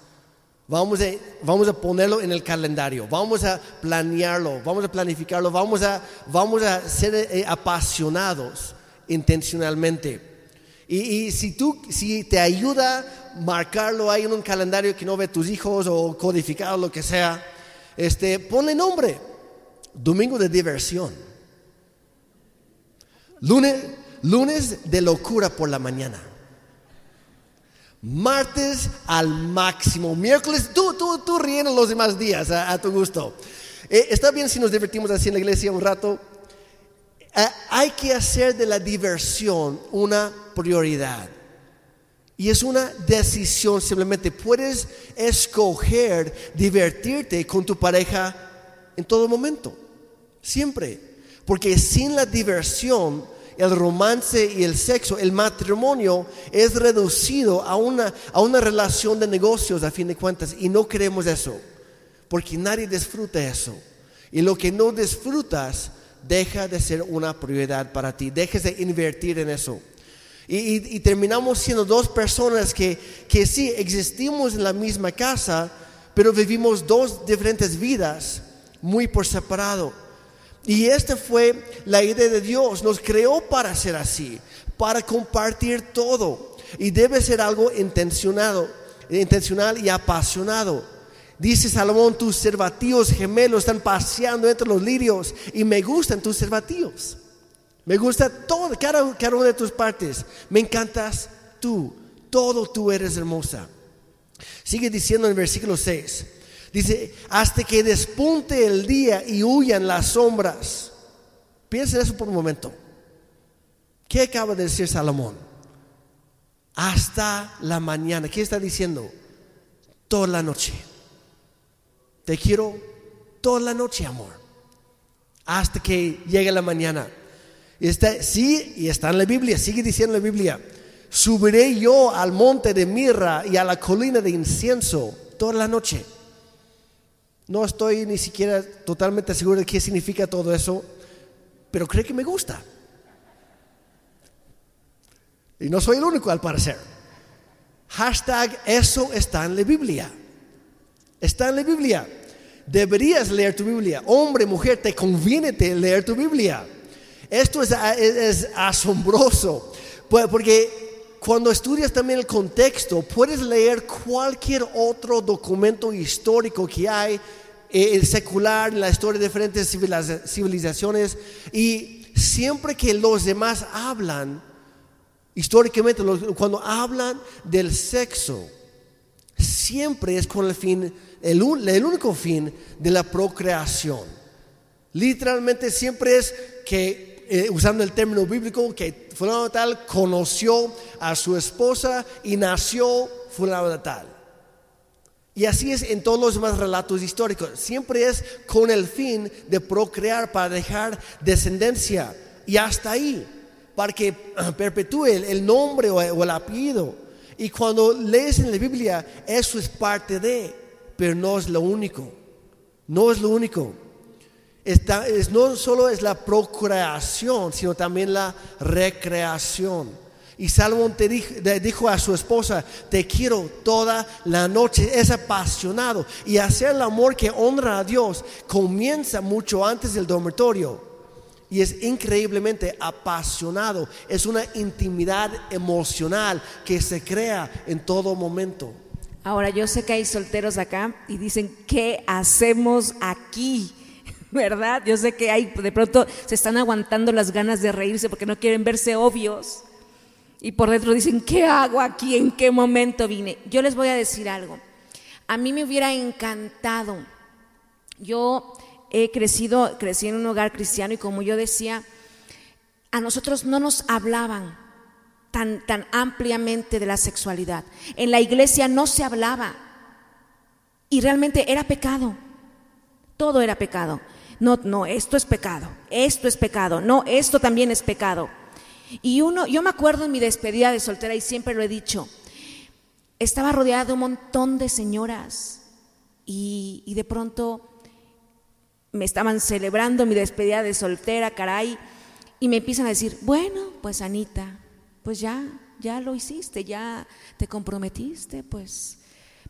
Vamos a, vamos a ponerlo en el calendario, vamos a planearlo, vamos a planificarlo, vamos a, vamos a ser eh, apasionados intencionalmente. Y, si tú, si te ayuda marcarlo ahí en un calendario que no ve tus hijos o codificado lo que sea, este, ponle nombre. Domingo de diversión. Lunes, lunes de locura por la mañana. Martes al máximo. Miércoles, tú, tú, tú los demás días a, tu gusto. Eh, está bien si nos divertimos así en la iglesia un rato. Eh, hay que hacer de la diversión una prioridad. Y es una decisión simplemente. Puedes escoger divertirte con tu pareja en todo momento. Siempre. Porque sin la diversión el romance y el sexo, el matrimonio es reducido a una, a una relación de negocios a fin de cuentas y no queremos eso, porque nadie disfruta eso. Y lo que no disfrutas deja de ser una prioridad para ti, dejes de invertir en eso. Y, terminamos siendo dos personas que, que sí existimos en la misma casa, pero vivimos dos diferentes vidas muy por separado. Y esta fue la idea de Dios. Nos creó para ser así, para compartir todo. Y debe ser algo intencionado, intencional y apasionado. Dice Salomón, tus servatíos gemelos están paseando entre los lirios y me gustan tus servatíos. Me gusta todo, cada, cada una de tus partes. Me encantas tú, todo tú eres hermosa. Sigue diciendo en el versículo 6. Dice, hasta que despunte el día y huyan las sombras. Piensa eso por un momento. ¿Qué acaba de decir Salomón? Hasta la mañana. ¿Qué está diciendo? Toda la noche. Te quiero toda la noche, amor. Hasta que llegue la mañana. Está, sí, y está en la Biblia, sigue diciendo la Biblia. Subiré yo al monte de mirra y a la colina de incienso toda la noche. No estoy ni siquiera totalmente seguro de qué significa todo eso, pero creo que me gusta. Y no soy el único al parecer. Hashtag eso está en la Biblia. Está en la Biblia. Deberías leer tu Biblia. Hombre, mujer, te conviene leer tu Biblia. Esto es, es asombroso. Pues, porque cuando estudias también el contexto, puedes leer cualquier otro documento histórico que hay, eh, el secular, la historia de diferentes civilizaciones, y siempre que los demás hablan, históricamente, cuando hablan del sexo, siempre es con el fin, el, el único fin de la procreación. Literalmente siempre es que eh, usando el término bíblico, que fulano tal conoció a su esposa y nació fulano de tal. Y así es en todos los demás relatos históricos. Siempre es con el fin de procrear para dejar descendencia. Y hasta ahí, para que perpetúe el nombre o el apellido. Y cuando lees en la Biblia, eso es parte de, pero no es lo único. No es lo único no solo es la procreación, sino también la recreación. Y Salomón te dijo, a su esposa, te quiero toda la noche. Es apasionado. Y hacer el amor que honra a Dios comienza mucho antes del dormitorio. Y es increíblemente apasionado. Es una intimidad emocional que se crea en todo momento. Ahora yo sé que hay solteros acá y dicen, ¿qué hacemos aquí? ¿verdad? Yo sé que hay, de pronto se están aguantando las ganas de reírse porque no quieren verse obvios. Y por dentro dicen, ¿qué hago aquí? ¿En qué momento vine? Yo les voy a decir algo. A mí me hubiera encantado. Yo he crecido, crecí en un hogar cristiano y como yo decía, a nosotros no nos hablaban tan, tan ampliamente de la sexualidad. En la iglesia no se hablaba y realmente era pecado. Todo era pecado no, no, esto es pecado, esto es pecado, no, esto también es pecado. Y uno, yo me acuerdo en mi despedida de soltera y siempre lo he dicho, estaba rodeada de un montón de señoras y, y de pronto me estaban celebrando mi despedida de soltera, caray, y me empiezan a decir, bueno, pues Anita, pues ya, ya lo hiciste, ya te comprometiste, pues,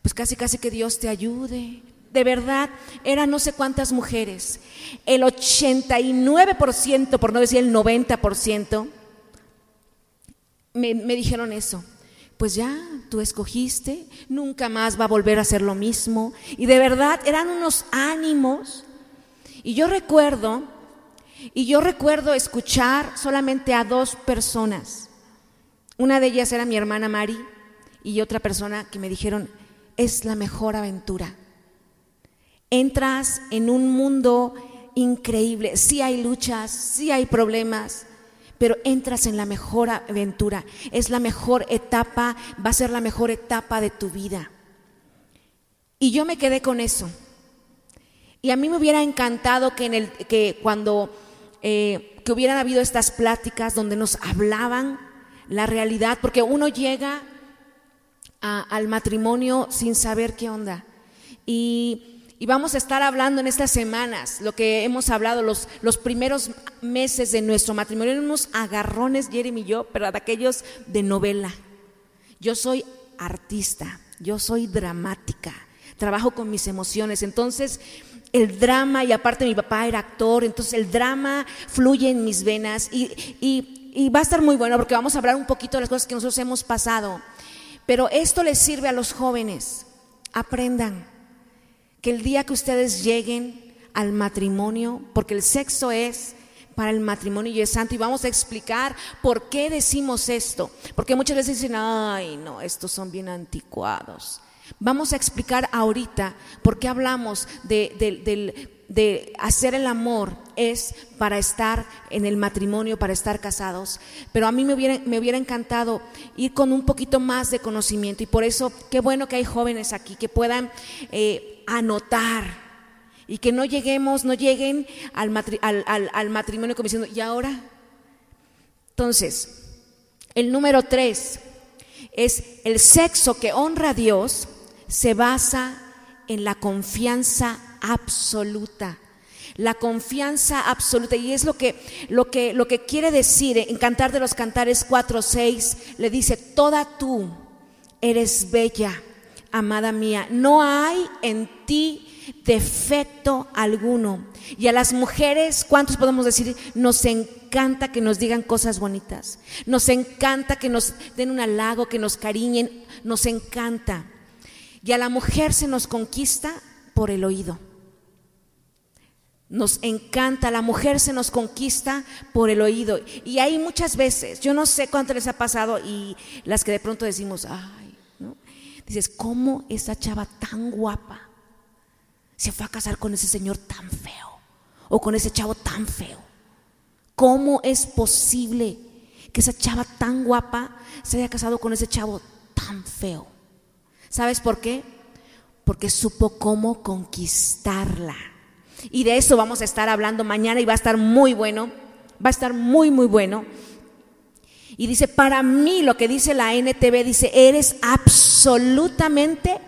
pues casi casi que Dios te ayude, de verdad, eran no sé cuántas mujeres. El 89%, por no decir el 90%, me, me dijeron eso. Pues ya, tú escogiste, nunca más va a volver a ser lo mismo. Y de verdad eran unos ánimos. Y yo recuerdo, y yo recuerdo escuchar solamente a dos personas. Una de ellas era mi hermana Mari y otra persona que me dijeron, es la mejor aventura. Entras en un mundo increíble, sí hay luchas, sí hay problemas, pero entras en la mejor aventura. Es la mejor etapa, va a ser la mejor etapa de tu vida. Y yo me quedé con eso. Y a mí me hubiera encantado que, cuando eh, que hubieran habido estas pláticas donde nos hablaban la realidad, porque uno llega al matrimonio sin saber qué onda. Y y vamos a estar hablando en estas semanas, lo que hemos hablado, los, los primeros meses de nuestro matrimonio, unos agarrones, Jeremy y yo, pero de aquellos de novela. Yo soy artista, yo soy dramática, trabajo con mis emociones. Entonces, el drama, y aparte mi papá era actor, entonces el drama fluye en mis venas y, y, y va a estar muy bueno porque vamos a hablar un poquito de las cosas que nosotros hemos pasado. Pero esto les sirve a los jóvenes. Aprendan que el día que ustedes lleguen al matrimonio, porque el sexo es para el matrimonio y es santo, y vamos a explicar por qué decimos esto, porque muchas veces dicen, ay, no, estos son bien anticuados. Vamos a explicar ahorita por qué hablamos de, de, hacer el amor es para estar en el matrimonio, para estar casados. Pero a mí me hubiera, me hubiera encantado ir con un poquito más de conocimiento y por eso qué bueno que hay jóvenes aquí que puedan... Eh, anotar y que no lleguemos, no lleguen al, al, matrimonio como diciendo, ¿y ahora? Entonces, el número tres es el sexo que honra a Dios se basa en la confianza absoluta. La confianza absoluta. Y es lo que, lo que, lo que quiere decir en Cantar de los Cantares 4, 6, le dice, toda tú eres bella amada mía, no hay en ti defecto alguno. Y a las mujeres, ¿cuántos podemos decir? Nos encanta que nos digan cosas bonitas. Nos encanta que nos den un halago, que nos cariñen. Nos encanta. Y a la mujer se nos conquista por el oído. Nos encanta, la mujer se nos conquista por el oído. Y hay muchas veces, yo no sé cuánto les ha pasado y las que de pronto decimos, ay, Dices, ¿cómo esa chava tan guapa se fue a casar con ese señor tan feo? O con ese chavo tan feo. ¿Cómo es posible que esa chava tan guapa se haya casado con ese chavo tan feo? ¿Sabes por qué? Porque supo cómo conquistarla. Y de eso vamos a estar hablando mañana y va a estar muy bueno. Va a estar muy, muy bueno. Y dice, para mí lo que dice la NTV, dice, eres absolutamente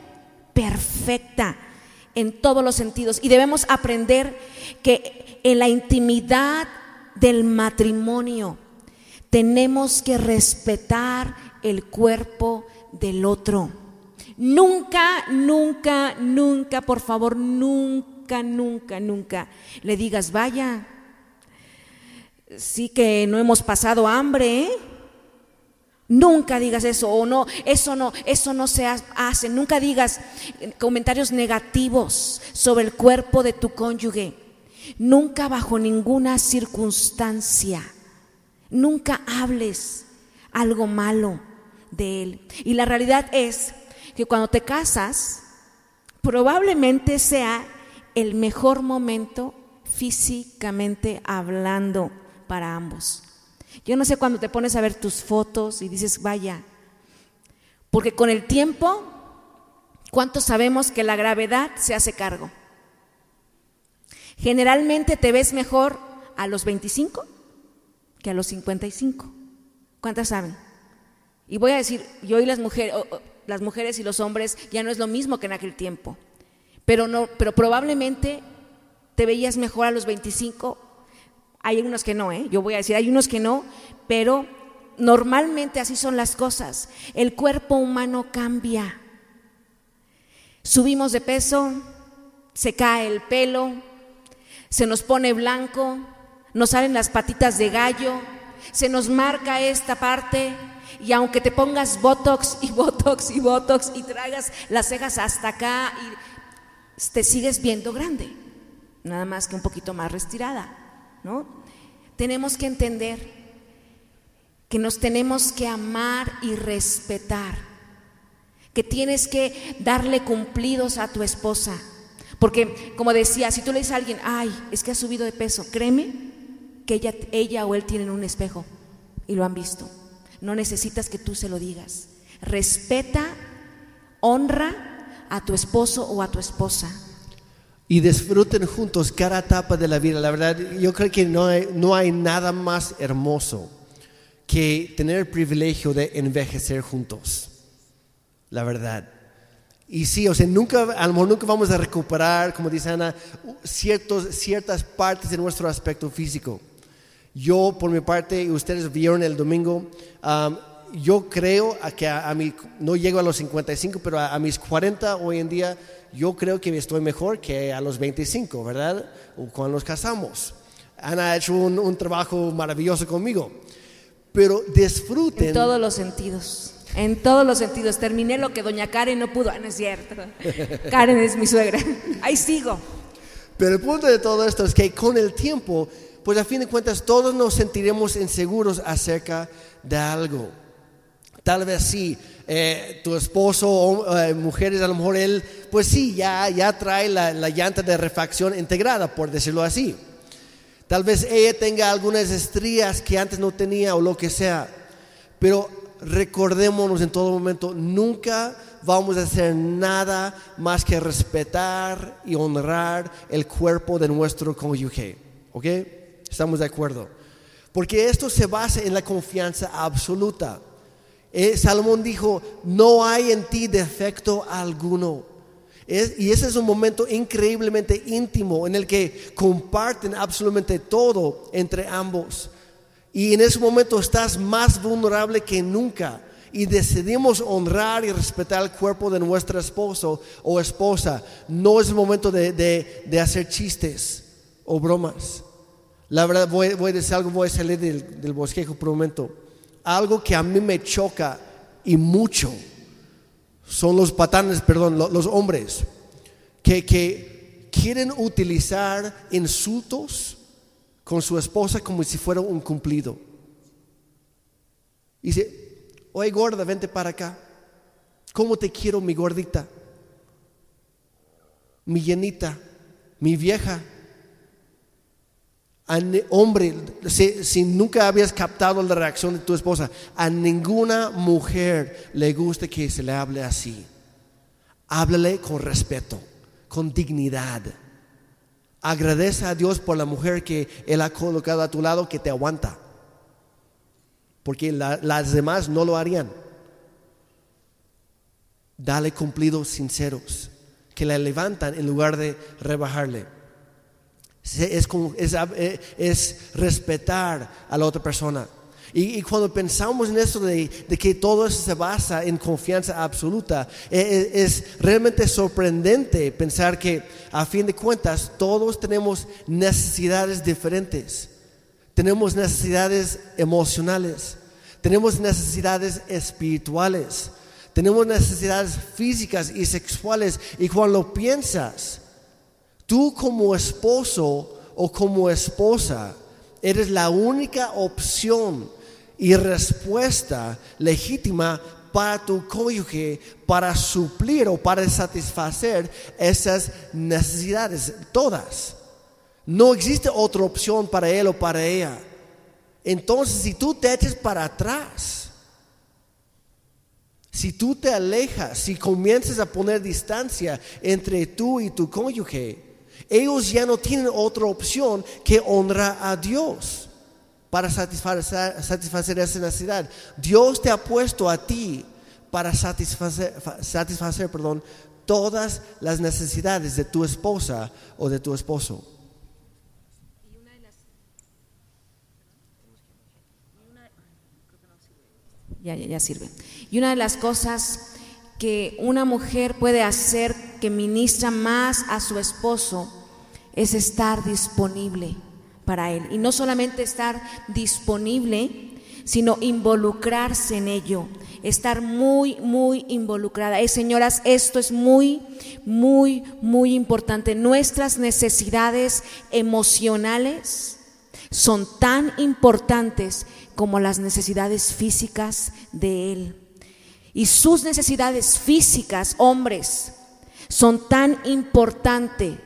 perfecta en todos los sentidos. Y debemos aprender que en la intimidad del matrimonio tenemos que respetar el cuerpo del otro. Nunca, nunca, nunca, por favor, nunca, nunca, nunca le digas, vaya, sí que no hemos pasado hambre, ¿eh? Nunca digas eso o no, eso no, eso no se hace. Nunca digas comentarios negativos sobre el cuerpo de tu cónyuge. Nunca bajo ninguna circunstancia. Nunca hables algo malo de él. Y la realidad es que cuando te casas, probablemente sea el mejor momento físicamente hablando para ambos. Yo no sé cuando te pones a ver tus fotos y dices, vaya, porque con el tiempo, ¿cuántos sabemos que la gravedad se hace cargo? Generalmente te ves mejor a los 25 que a los 55. ¿Cuántas saben? Y voy a decir, yo y las mujeres, las mujeres y los hombres ya no es lo mismo que en aquel tiempo. Pero, no, pero probablemente te veías mejor a los 25 hay unos que no, ¿eh? yo voy a decir, hay unos que no, pero normalmente así son las cosas. El cuerpo humano cambia. Subimos de peso, se cae el pelo, se nos pone blanco, nos salen las patitas de gallo, se nos marca esta parte y aunque te pongas botox y botox y botox y traigas las cejas hasta acá y te sigues viendo grande, nada más que un poquito más retirada, ¿no? Tenemos que entender que nos tenemos que amar y respetar, que tienes que darle cumplidos a tu esposa. Porque, como decía, si tú le dices a alguien, ay, es que ha subido de peso, créeme que ella, ella o él tienen un espejo y lo han visto. No necesitas que tú se lo digas. Respeta, honra a tu esposo o a tu esposa. Y disfruten juntos cada etapa de la vida. La verdad, yo creo que no hay, no hay nada más hermoso que tener el privilegio de envejecer juntos. La verdad. Y sí, o sea, nunca, a lo mejor nunca vamos a recuperar, como dice Ana, ciertos, ciertas partes de nuestro aspecto físico. Yo, por mi parte, y ustedes vieron el domingo, yo creo que a, mí, no llego a los 55, pero a, mis 40 hoy en día, yo creo que estoy mejor que a los 25, ¿verdad? Cuando nos casamos. Ana ha hecho un, un trabajo maravilloso conmigo pero disfruten. En todos los sentidos. En todos los sentidos. Terminé lo que doña Karen no pudo. Ah, no es cierto. Karen es mi suegra. Ahí sigo. Pero el punto de todo esto es que con el tiempo, pues a fin de cuentas todos nos sentiremos inseguros acerca de algo. Tal vez sí, eh, tu esposo o eh, mujeres, a lo mejor él, pues sí, ya, ya trae la, la llanta de refacción integrada, por decirlo así. Tal vez ella tenga algunas estrías que antes no tenía o lo que sea. Pero recordémonos en todo momento, nunca vamos a hacer nada más que respetar y honrar el cuerpo de nuestro cónyuge. ¿Ok? ¿Estamos de acuerdo? Porque esto se basa en la confianza absoluta. Eh, Salomón dijo, no hay en ti defecto alguno y ese es un momento increíblemente íntimo en el que comparten absolutamente todo entre ambos. Y en ese momento estás más vulnerable que nunca. Y decidimos honrar y respetar el cuerpo de nuestro esposo o esposa. No es el momento de, hacer chistes o bromas. La verdad, voy, a decir algo, voy a salir del, bosquejo por un momento. Algo que a mí me choca y mucho son los patanes, perdón, los hombres, que, que quieren utilizar insultos con su esposa como si fuera un cumplido. Dice, oye gorda, vente para acá. ¿Cómo te quiero, mi gordita? Mi llenita, mi vieja hombre, si, nunca habías captado la reacción de tu esposa, a ninguna mujer le gusta que se le hable así. Háblale con respeto, con dignidad. Agradece a Dios por la mujer que Él ha colocado a tu lado que te aguanta. Porque las demás no lo harían. Dale cumplidos sinceros que la levantan en lugar de rebajarle. Es, eh, es, respetar a la otra persona. Y, cuando pensamos en eso de, que todo eso se basa en confianza absoluta, e, e, es, realmente sorprendente pensar que a fin de cuentas todos tenemos necesidades diferentes. Tenemos necesidades emocionales, tenemos necesidades espirituales, tenemos necesidades físicas y sexuales. Y cuando piensas, Tú como esposo o como esposa eres la única opción y respuesta legítima para tu cónyuge para suplir o para satisfacer esas necesidades, todas. No existe otra opción para él o para ella. Entonces, si tú te eches para atrás, si tú te alejas, si comienzas a poner distancia entre tú y tu cónyuge, ellos ya no tienen otra opción que honrar a Dios para satisfacer, satisfacer esa necesidad. Dios te ha puesto a ti para satisfacer, satisfacer perdón, todas las necesidades de tu esposa o de tu esposo. Ya, ya, ya sirve. Y una de las cosas que una mujer puede hacer que ministra más a su esposo es estar disponible para Él. Y no solamente estar disponible, sino involucrarse en ello, estar muy, muy involucrada. Eh, señoras, esto es muy, muy, muy importante. Nuestras necesidades emocionales son tan importantes como las necesidades físicas de Él. Y sus necesidades físicas, hombres, son tan importantes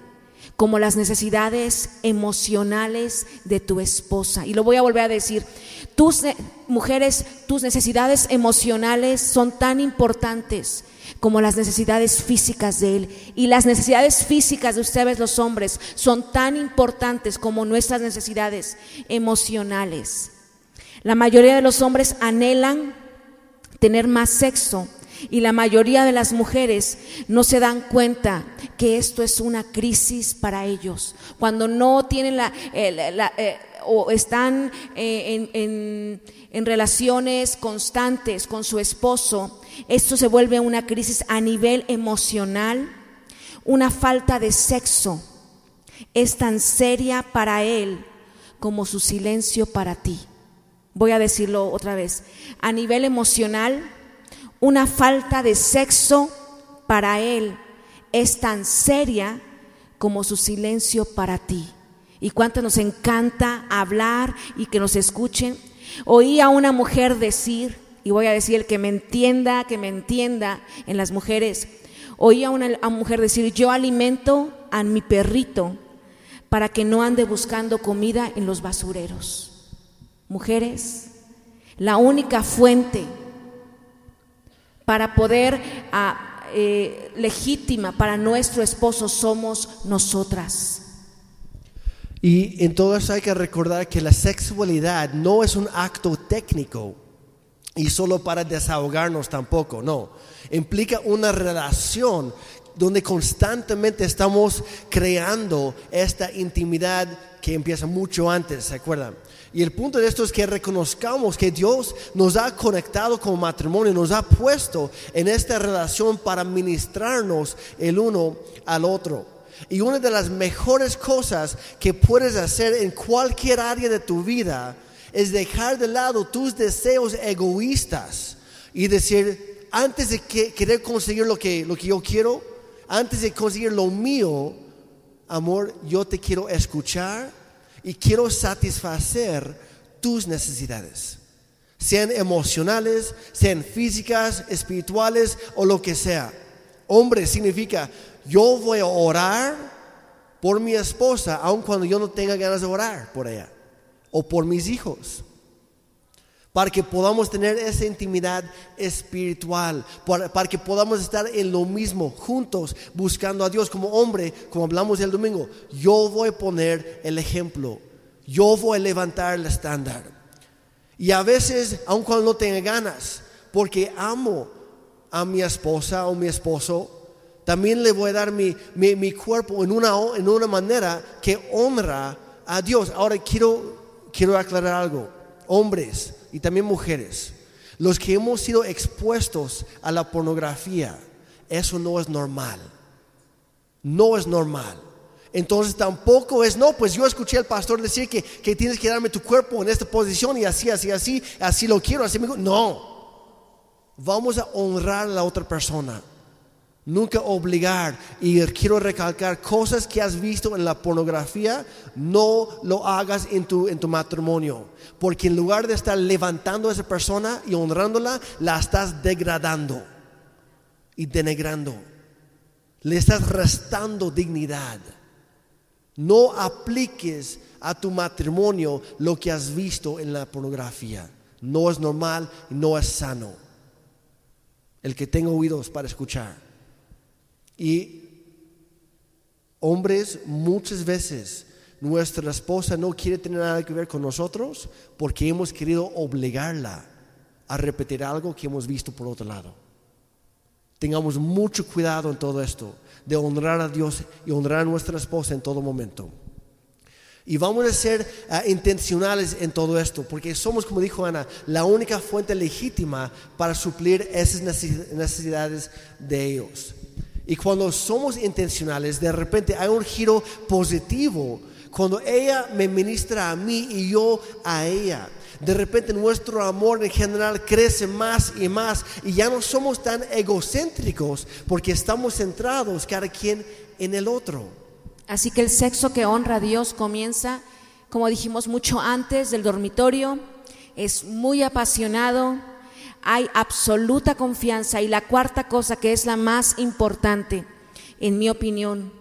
como las necesidades emocionales de tu esposa. Y lo voy a volver a decir, tus mujeres, tus necesidades emocionales son tan importantes como las necesidades físicas de Él. Y las necesidades físicas de ustedes los hombres son tan importantes como nuestras necesidades emocionales. La mayoría de los hombres anhelan tener más sexo y la mayoría de las mujeres no se dan cuenta que esto es una crisis para ellos. Cuando no tienen la, eh, eh, o están eh, en, en relaciones constantes con su esposo, esto se vuelve una crisis a nivel emocional, una falta de sexo. Es tan seria para él como su silencio para ti. Voy a decirlo otra vez. A nivel emocional, una falta de sexo para él es tan seria como su silencio para ti. Y cuánto nos encanta hablar y que nos escuchen. Oí a una mujer decir, y voy a decir el que me entienda, que me entienda en las mujeres, oí a una mujer decir, yo alimento a mi perrito para que no ande buscando comida en los basureros. Mujeres, la única fuente para poder ah, eh, legítima para nuestro esposo somos nosotras. Y en todo eso hay que recordar que la sexualidad no es un acto técnico y solo para desahogarnos tampoco, no. Implica una relación donde constantemente estamos creando esta intimidad que empieza mucho antes, ¿se acuerdan? Y el punto de esto es que reconozcamos que Dios nos ha conectado como matrimonio, nos ha puesto en esta relación para ministrarnos el uno al otro. Y una de las mejores cosas que puedes hacer en cualquier área de tu vida es dejar de lado tus deseos egoístas y decir, antes de querer conseguir lo que, lo que yo quiero, antes de conseguir lo mío, amor, yo te quiero escuchar y quiero satisfacer tus necesidades, sean emocionales, sean físicas, espirituales o lo que sea. Hombre significa, yo voy a orar por mi esposa, aun cuando yo no tenga ganas de orar por ella, o por mis hijos para que podamos tener esa intimidad espiritual, para, que podamos estar en lo mismo, juntos, buscando a Dios como hombre, como hablamos el domingo. Yo voy a poner el ejemplo, yo voy a levantar el estándar. Y a veces, aun cuando no tenga ganas, porque amo a mi esposa o mi esposo, también le voy a dar mi, mi, mi cuerpo en una, en una manera que honra a Dios. Ahora quiero, quiero aclarar algo, hombres y también mujeres, los que hemos sido expuestos a la pornografía, eso no es normal. No es normal. Entonces tampoco es, no, pues yo escuché al pastor decir que, que tienes que darme tu cuerpo en esta posición y así, así, así, así lo quiero, así me No, vamos a honrar a la otra persona. Nunca obligar. Y quiero recalcar, cosas que has visto en la pornografía, no lo hagas en tu, en tu matrimonio. Porque en lugar de estar levantando a esa persona y honrándola, la estás degradando y denegrando. Le estás restando dignidad. No apliques a tu matrimonio lo que has visto en la pornografía. No es normal, no es sano. El que tenga oídos para escuchar. Y hombres, muchas veces nuestra esposa no quiere tener nada que ver con nosotros porque hemos querido obligarla a repetir algo que hemos visto por otro lado. Tengamos mucho cuidado en todo esto, de honrar a Dios y honrar a nuestra esposa en todo momento. Y vamos a ser ah, intencionales en todo esto, porque somos, como dijo Ana, la única fuente legítima para suplir esas necesidades de ellos. Y cuando somos intencionales, de repente hay un giro positivo. Cuando ella me ministra a mí y yo a ella. de repente nuestro amor en general crece más y más y ya no somos tan egocéntricos porque estamos centrados cada quien en el otro. Así que el sexo que honra a Dios comienza, como dijimos mucho antes del dormitorio, es muy apasionado, hay absoluta confianza y la cuarta cosa que es la más importante, en mi opinión,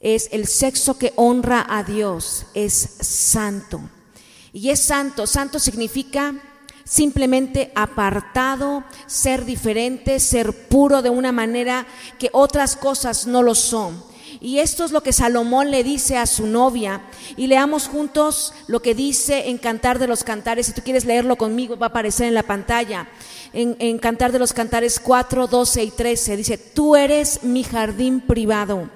es el sexo que honra a Dios, es santo. Y es santo, santo significa simplemente apartado, ser diferente, ser puro de una manera que otras cosas no lo son. Y esto es lo que Salomón le dice a su novia. Y leamos juntos lo que dice en Cantar de los Cantares. Si tú quieres leerlo conmigo, va a aparecer en la pantalla. En, en Cantar de los Cantares 4, 12 y 13 dice, tú eres mi jardín privado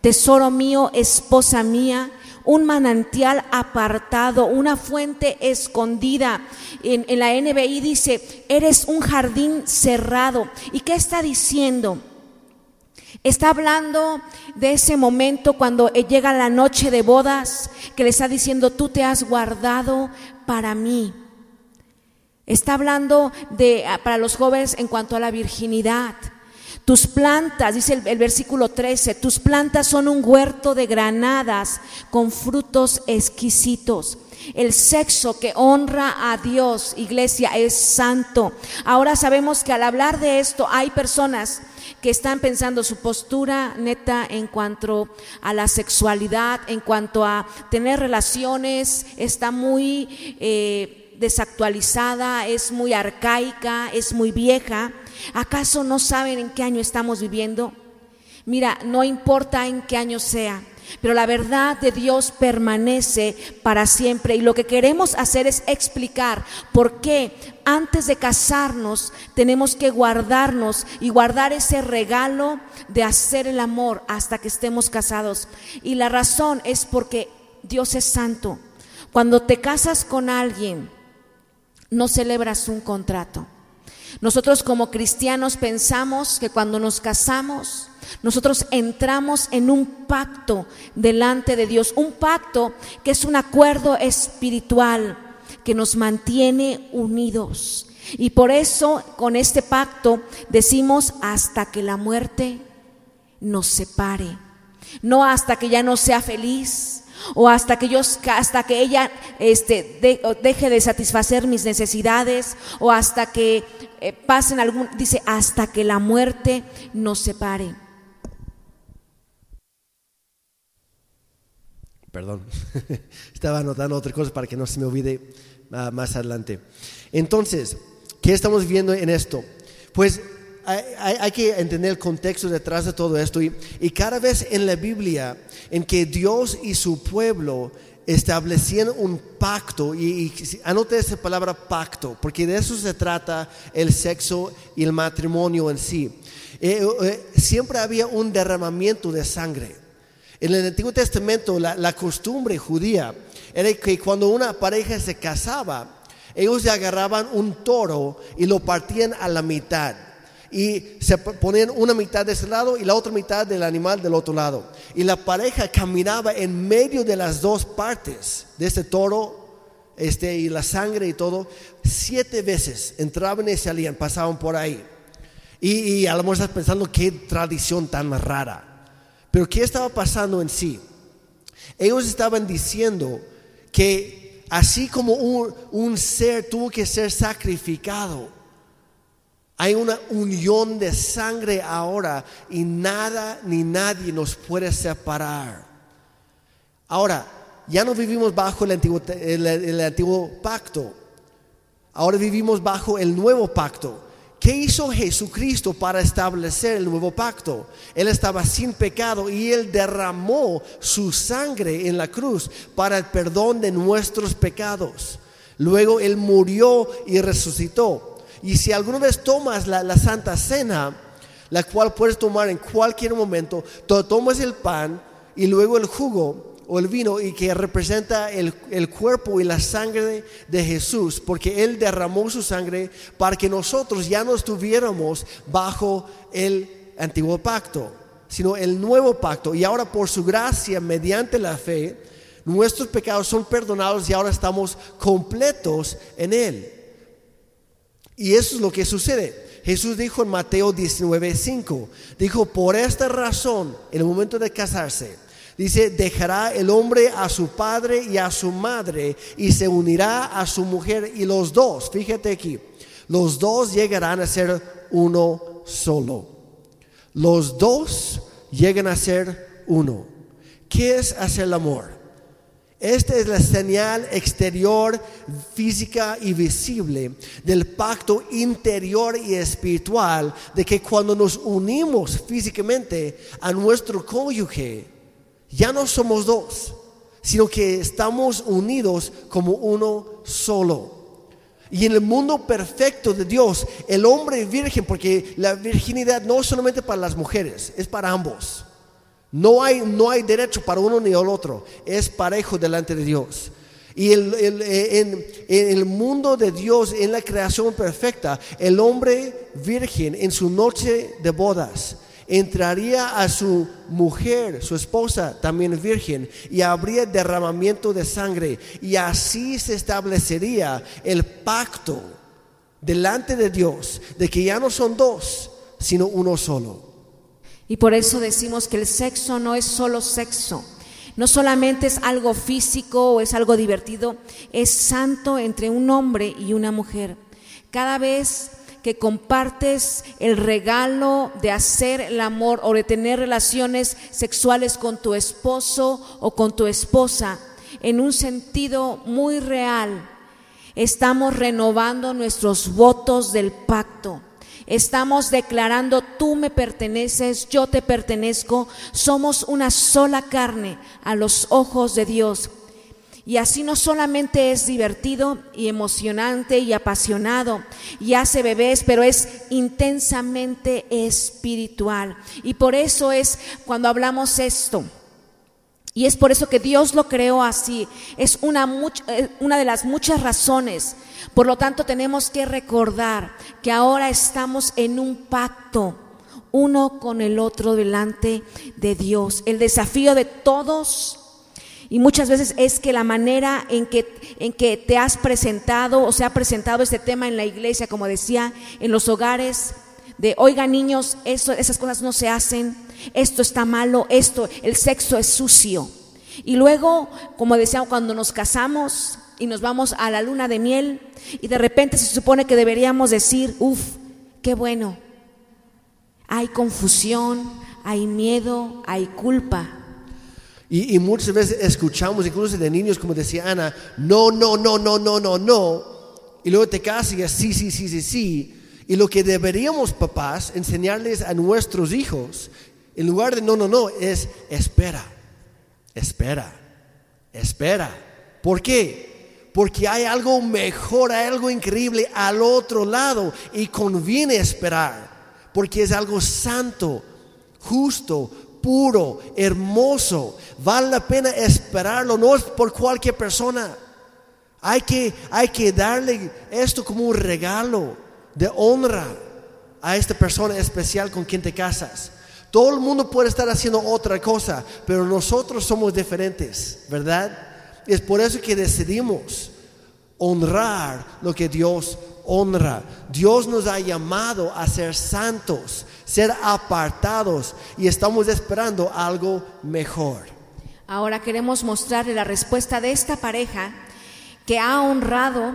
tesoro mío, esposa mía, un manantial apartado, una fuente escondida. En, la NBI dice, eres un jardín cerrado. ¿Y qué está diciendo? Está hablando de ese momento cuando llega la noche de bodas, que le está diciendo, tú te has guardado para mí. Está hablando de para los jóvenes en cuanto a la virginidad. Tus plantas, dice el, versículo 13, tus plantas son un huerto de granadas con frutos exquisitos. El sexo que honra a Dios, iglesia, es santo. Ahora sabemos que al hablar de esto hay personas que están pensando su postura neta en cuanto a la sexualidad, en cuanto a tener relaciones, está muy eh, desactualizada, es muy arcaica, es muy vieja. ¿Acaso no saben en qué año estamos viviendo? Mira, no importa en qué año sea, pero la verdad de Dios permanece para siempre y lo que queremos hacer es explicar por qué antes de casarnos tenemos que guardarnos y guardar ese regalo de hacer el amor hasta que estemos casados. Y la razón es porque Dios es santo. Cuando te casas con alguien, no celebras un contrato. Nosotros como cristianos pensamos que cuando nos casamos, nosotros entramos en un pacto delante de Dios, un pacto que es un acuerdo espiritual que nos mantiene unidos. Y por eso con este pacto decimos hasta que la muerte nos separe, no hasta que ya no sea feliz, o hasta que yo hasta que ella este, deje de satisfacer mis necesidades o hasta que eh, pasen algún dice hasta que la muerte nos separe. Perdón. Estaba anotando otra cosa para que no se me olvide ah, más adelante. Entonces qué estamos viendo en esto pues hay, que entender el contexto detrás de todo esto y, cada vez en la Biblia en que Dios y su pueblo establecían un pacto, y, anote esa palabra pacto, porque de eso se trata el sexo y el matrimonio en sí. Eh, eh, siempre había un derramamiento de sangre. En el Antiguo Testamento la, la costumbre judía era que cuando una pareja se casaba, ellos agarraban un toro y lo partían a la mitad y se ponían una mitad de ese lado y la otra mitad del animal del otro lado. Y la pareja caminaba en medio de las dos partes de este toro este, y la sangre y todo. Siete veces entraban y salían, pasaban por ahí. Y, y a lo mejor estás pensando qué tradición tan rara. Pero ¿qué estaba pasando en sí? Ellos estaban diciendo que así como un, un ser tuvo que ser sacrificado, hay una unión de sangre ahora y nada ni nadie nos puede separar. Ahora, ya no vivimos bajo el antiguo, pacto. Ahora vivimos bajo el nuevo pacto. ¿Qué hizo Jesucristo para establecer el nuevo pacto? Él estaba sin pecado y Él derramó su sangre en la cruz para el perdón de nuestros pecados. Luego Él murió y resucitó. Y si alguna vez tomas la, Santa Cena, la cual puedes tomar en cualquier momento, tomas el pan y luego el jugo o el vino y que representa el, cuerpo y la sangre de, Jesús, porque Él derramó su sangre para que nosotros ya no estuviéramos bajo el antiguo pacto, sino el nuevo pacto. Y ahora por su gracia, mediante la fe, Nuestros pecados son perdonados y ahora estamos completos en Él. Y eso es lo que sucede. Jesús dijo en Mateo 19:5, dijo, por esta razón, en el momento de casarse, dice, dejará el hombre a su padre y a su madre y se unirá a su mujer y los dos, fíjate aquí, los dos llegarán a ser uno solo. Los dos llegan a ser uno. ¿Qué es hacer el amor? Esta es la señal exterior, física y visible del pacto interior y espiritual de que cuando nos unimos físicamente a nuestro cónyuge, ya no somos dos, sino que estamos unidos como uno solo. Y en el mundo perfecto de Dios, el hombre virgen, porque la virginidad no es solamente para las mujeres, es para ambos. No hay, no hay derecho para uno ni el otro, es parejo delante de Dios. Y eh, en, en, el mundo de Dios, en la creación perfecta, el hombre virgen en su noche de bodas entraría a su mujer, su esposa también virgen, y habría derramamiento de sangre. Y así se establecería el pacto delante de Dios de que ya no son dos, sino uno solo. Y por eso decimos que el sexo no es solo sexo. No solamente es algo físico o es algo divertido, es santo entre un hombre y una mujer. Cada vez que compartes el regalo de hacer el amor o de tener relaciones sexuales con tu esposo o con tu esposa, en un sentido muy real, estamos renovando nuestros votos del pacto. Estamos declarando, tú me perteneces, yo te pertenezco, somos una sola carne a los ojos de Dios. Y así no solamente es divertido y emocionante y apasionado y hace bebés, pero es intensamente espiritual. Y por eso es cuando hablamos esto. Y es por eso que Dios lo creó así. Es una, eh, una de las muchas razones por lo tanto, tenemos que recordar que ahora estamos en un pacto uno con el otro delante de Dios. El desafío de todos y muchas veces es que la manera en que, en que te has presentado o se ha presentado este tema en la iglesia, como decía, en los hogares, de, oiga niños, eso, esas cosas no se hacen, esto está malo, esto, el sexo es sucio. Y luego, como decía, cuando nos casamos, y nos vamos a la luna de miel y de repente se supone que deberíamos decir, uff, qué bueno. Hay confusión, hay miedo, hay culpa. Y, muchas veces escuchamos, incluso de niños, como decía Ana, no, no, no, no, no, no, no. Y luego te casas y es sí, sí, sí, sí, sí. Y lo que deberíamos, papás, enseñarles a nuestros hijos, en lugar de no, no, no, es espera, espera, espera. ¿Por qué? Porque hay algo mejor, hay algo increíble al otro lado y conviene esperar, porque es algo santo, justo, puro, hermoso. Vale la pena esperarlo, no es por cualquier persona. Hay que, hay que darle esto como un regalo de honra a esta persona especial con quien te casas. Todo el mundo puede estar haciendo otra cosa, pero nosotros somos diferentes, ¿verdad? Es por eso que decidimos honrar lo que Dios honra. Dios nos ha llamado a ser santos, ser apartados y estamos esperando algo mejor. Ahora queremos mostrarle la respuesta de esta pareja que ha honrado,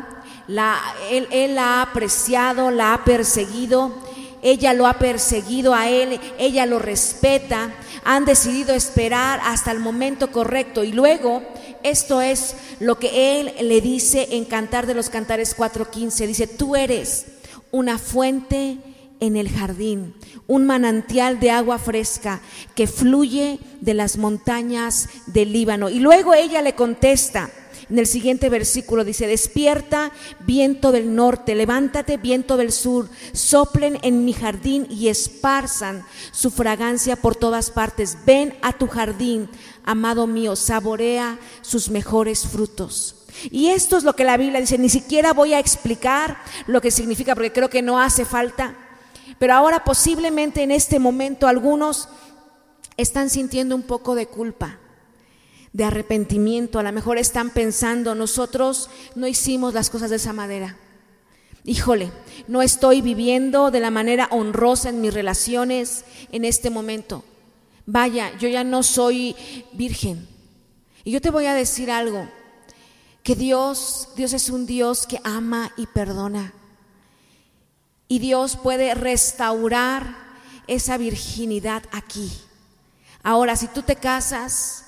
él, él la ha apreciado, la ha perseguido, ella lo ha perseguido a él, ella lo respeta, han decidido esperar hasta el momento correcto y luego esto es lo que él le dice en Cantar de los Cantares 4:15. Dice, tú eres una fuente en el jardín, un manantial de agua fresca que fluye de las montañas del Líbano. Y luego ella le contesta, en el siguiente versículo dice, despierta viento del norte, levántate viento del sur, soplen en mi jardín y esparzan su fragancia por todas partes. Ven a tu jardín, amado mío, saborea sus mejores frutos. Y esto es lo que la Biblia dice, ni siquiera voy a explicar lo que significa porque creo que no hace falta. Pero ahora posiblemente en este momento algunos están sintiendo un poco de culpa de arrepentimiento. A lo mejor están pensando, nosotros no hicimos las cosas de esa manera. Híjole, no estoy viviendo de la manera honrosa en mis relaciones en este momento. Vaya, yo ya no soy virgen. Y yo te voy a decir algo, que Dios, Dios es un Dios que ama y perdona. Y Dios puede restaurar esa virginidad aquí. Ahora, si tú te casas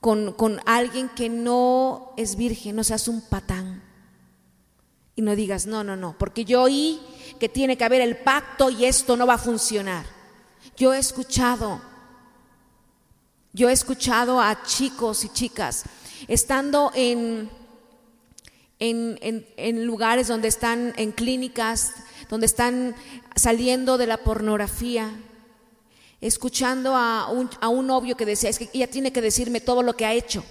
con, alguien que no es virgen, no seas un patán. Y no digas, no, no, no, porque yo oí que tiene que haber el pacto y esto no va a funcionar. Yo he escuchado, yo he escuchado a chicos y chicas estando en, en, en, lugares donde están en clínicas, donde están saliendo de la pornografía, escuchando a un, a un novio que decía, es que ella tiene que decirme todo lo que ha hecho.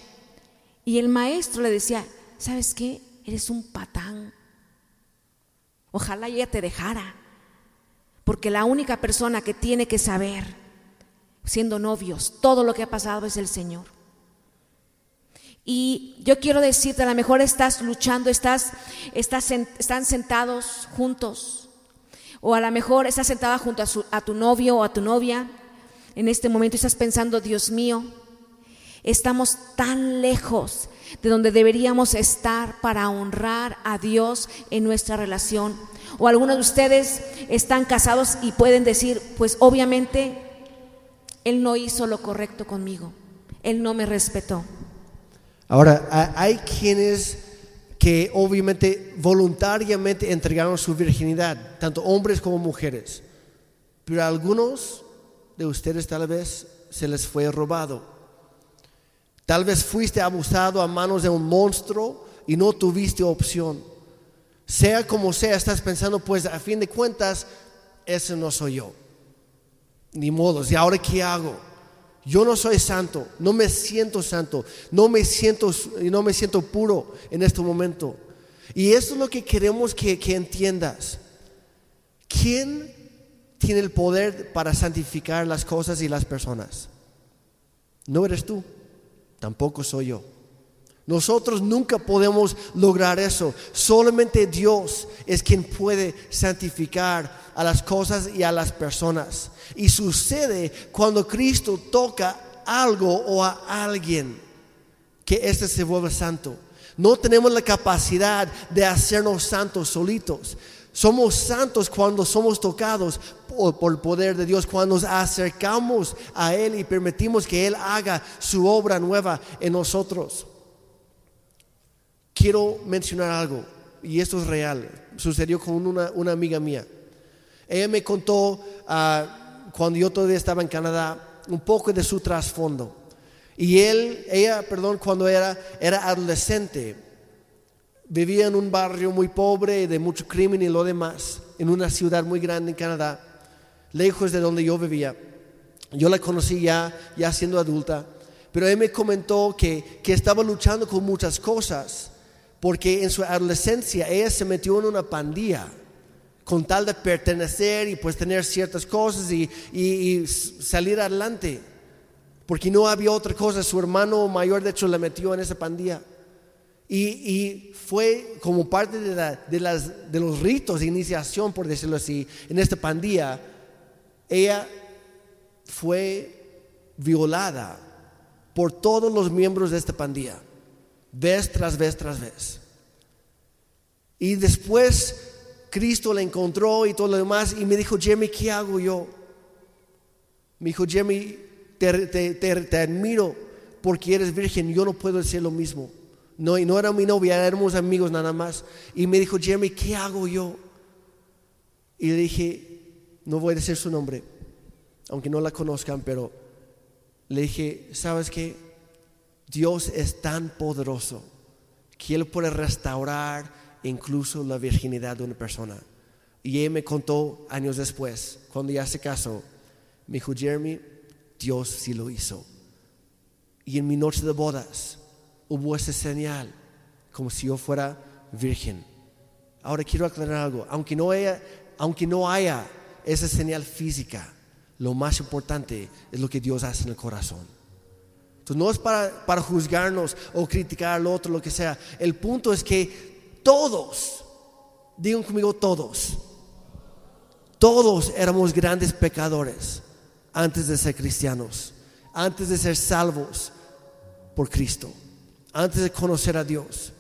Y el maestro le decía, ¿sabes qué? Eres un patán. Ojalá ella te dejara. Porque la única persona que tiene que saber, siendo novios, todo lo que ha pasado es el Señor. Y yo quiero decirte, a lo mejor estás luchando, estás, estás están sentados juntos, o a lo mejor estás sentada junto a, a tu novio o a tu novia, en este momento estás pensando, Dios mío, estamos tan lejos de donde deberíamos estar para honrar a Dios en nuestra relación. O algunos de ustedes están casados y pueden decir, pues obviamente Él no hizo lo correcto conmigo, Él no me respetó. Ahora, hay quienes que obviamente voluntariamente entregaron su virginidad, tanto hombres como mujeres, pero algunos de ustedes tal vez se les fue robado. Tal vez fuiste abusado a manos de un monstruo y no tuviste opción. Sea como sea, estás pensando, pues a fin de cuentas, ese no soy yo. Ni modos, ¿y ahora qué hago? Yo no soy santo, no me siento santo, no me siento, no me siento puro en este momento. Y eso es lo que queremos que, que entiendas. ¿Quién tiene el poder para santificar las cosas y las personas. No eres tú, tampoco soy yo. Nosotros nunca podemos lograr eso. Solamente Dios es quien puede santificar a las cosas y a las personas. Y sucede cuando Cristo toca algo o a alguien que éste se vuelve santo. No tenemos la capacidad de hacernos santos solitos. Somos santos cuando somos tocados por, el poder de Dios, cuando nos acercamos a Él y permitimos que Él haga su obra nueva en nosotros. Quiero mencionar algo, y esto es real, sucedió con una, amiga mía. Ella me contó ah, cuando yo todavía estaba en Canadá un poco de su trasfondo. Y él, ella, perdón, cuando era, era adolescente, Vivía en un barrio muy pobre, de mucho crimen y lo demás, en una ciudad muy grande en Canadá, lejos de donde yo vivía. Yo la conocí ya, ya siendo adulta, pero él me comentó que, que estaba luchando con muchas cosas, porque en su adolescencia ella se metió en una pandilla con tal de pertenecer y pues tener ciertas cosas y, salir adelante, porque no había otra cosa. Su hermano mayor, de hecho, le metió en esa pandilla. Y, fue como parte de, de, los ritos de iniciación, por decirlo así, en esta pandilla, ella fue violada por todos los miembros de esta pandilla, vez tras vez tras vez. Y después Cristo la encontró y todo lo demás y me dijo, Jeremy, ¿qué hago yo? Me dijo, Jeremy, te, te, te admiro porque eres virgen, yo no puedo decir lo mismo. No, y no era mi novia, éramos amigos nada más. Y me dijo, Jeremy, ¿qué hago yo? Y le dije, no voy a decir su nombre, aunque no la conozcan, pero le dije, ¿sabes qué? Dios es tan poderoso que Él puede restaurar incluso la virginidad de una persona. Y él me contó años después, cuando ya se casó, me dijo, Jeremy, Dios sí lo hizo. Y en mi noche de bodas, hubo esa señal, como si yo fuera virgen. Ahora quiero aclarar algo, aunque no haya, aunque no haya esa señal física, lo más importante es lo que Dios hace en el corazón. No es para, para juzgarnos o criticar al otro, lo que sea. El punto es que todos, digan conmigo todos, todos éramos grandes pecadores antes de ser cristianos, antes de ser salvos por Cristo, antes de conocer a Dios.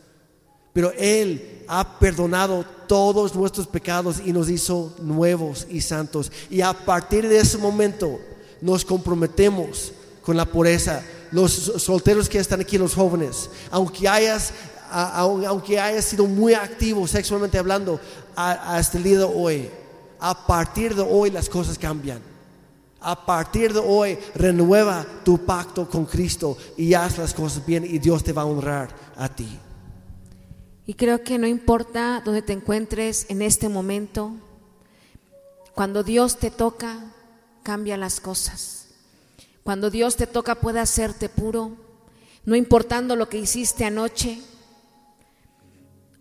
Pero Él ha perdonado todos nuestros pecados y nos hizo nuevos y santos. Y a partir de ese momento nos comprometemos con la pureza. Los solteros que están aquí, los jóvenes, aunque hayas, aunque hayas sido muy activo sexualmente hablando hasta el día de hoy, a partir de hoy las cosas cambian. A partir de hoy renueva tu pacto con Cristo y haz las cosas bien y Dios te va a honrar a ti. Y creo que no importa dónde te encuentres en este momento, cuando Dios te toca, cambia las cosas. Cuando Dios te toca puede hacerte puro, no importando lo que hiciste anoche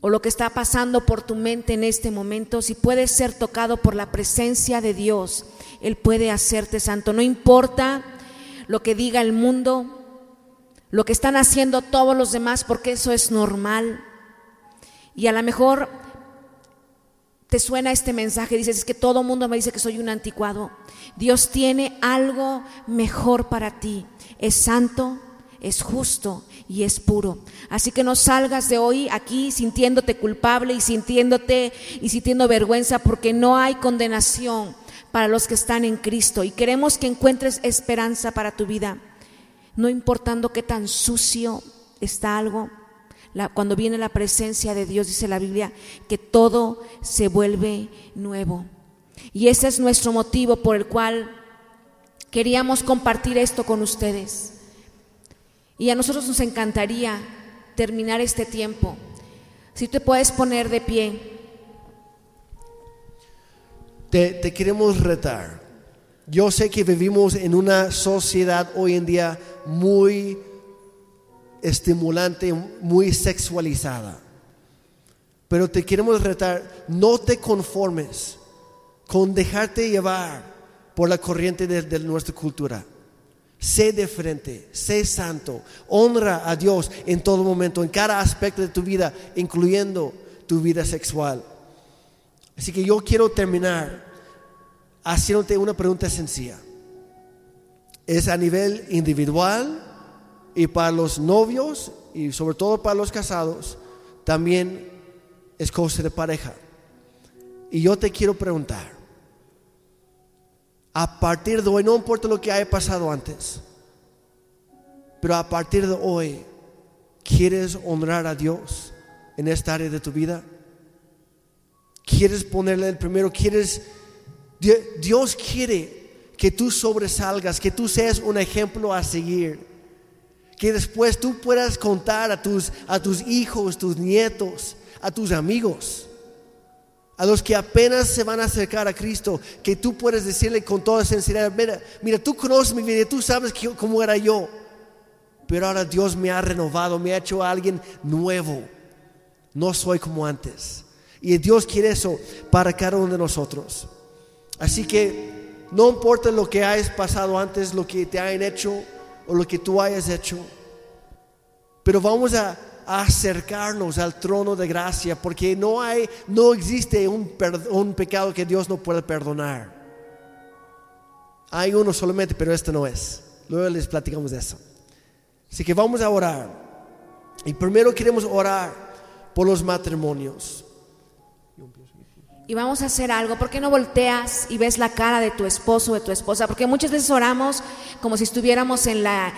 o lo que está pasando por tu mente en este momento, si puedes ser tocado por la presencia de Dios, Él puede hacerte santo. No importa lo que diga el mundo, lo que están haciendo todos los demás, porque eso es normal. Y a lo mejor te suena este mensaje, dices, es que todo el mundo me dice que soy un anticuado. Dios tiene algo mejor para ti. Es santo, es justo y es puro. Así que no salgas de hoy aquí sintiéndote culpable y sintiéndote y sintiendo vergüenza porque no hay condenación para los que están en Cristo y queremos que encuentres esperanza para tu vida. No importando qué tan sucio está algo, cuando viene la presencia de Dios, dice la Biblia, que todo se vuelve nuevo. Y ese es nuestro motivo por el cual queríamos compartir esto con ustedes. Y a nosotros nos encantaría terminar este tiempo. Si te puedes poner de pie. Te, queremos retar. Yo sé que vivimos en una sociedad hoy en día muy estimulante, muy sexualizada. Pero te queremos retar, no te conformes con dejarte llevar por la corriente de, nuestra cultura. Sé de frente, sé santo, honra a Dios en todo momento, en cada aspecto de tu vida, incluyendo tu vida sexual. Así que yo quiero terminar haciéndote una pregunta sencilla. Es a nivel individual, y para los novios y sobre todo para los casados, también es cosa de pareja. Y yo te quiero preguntar, a partir de hoy, no importa lo que haya pasado antes, pero a partir de hoy, ¿quieres honrar a Dios en esta área de tu vida? ¿Quieres ponerle el primero? ¿Quieres... Dios quiere que tú sobresalgas, que tú seas un ejemplo a seguir que después tú puedas contar a tus, a tus hijos, tus nietos, a tus amigos, a los que apenas se van a acercar a Cristo, que tú puedes decirle con toda sinceridad, mira, mira tú conoces mi vida, tú sabes cómo era yo, pero ahora Dios me ha renovado, me ha hecho alguien nuevo, no soy como antes. Y Dios quiere eso para cada uno de nosotros. Así que no importa lo que hayas pasado antes, lo que te hayan hecho, o lo que tú hayas hecho. Pero vamos a, acercarnos al trono de gracia porque no hay, no existe un, un pecado que Dios no pueda perdonar. Hay uno solamente, pero este no es. Luego les platicamos de eso. Así que vamos a orar. Y primero queremos orar por los matrimonios. Y vamos a hacer algo. ¿Por qué no volteas y ves la cara de tu esposo o de tu esposa? Porque muchas veces oramos como si estuviéramos en la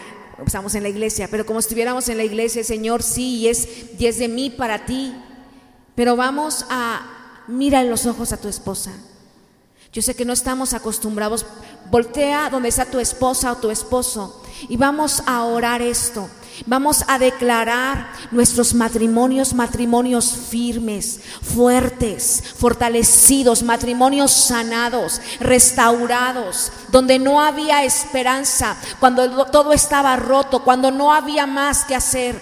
estamos en la iglesia, pero como si estuviéramos en la iglesia, Señor, sí, y es, y es de mí para ti. Pero vamos a mira en los ojos a tu esposa. Yo sé que no estamos acostumbrados. Voltea donde está tu esposa o tu esposo y vamos a orar esto. Vamos a declarar nuestros matrimonios, matrimonios firmes, fuertes, fortalecidos, matrimonios sanados, restaurados, donde no había esperanza, cuando todo estaba roto, cuando no había más que hacer.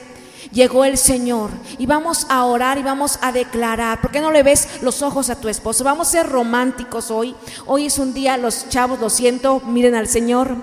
Llegó el Señor y vamos a orar y vamos a declarar. ¿Por qué no le ves los ojos a tu esposo? Vamos a ser románticos hoy. Hoy es un día, los chavos, lo siento, miren al Señor.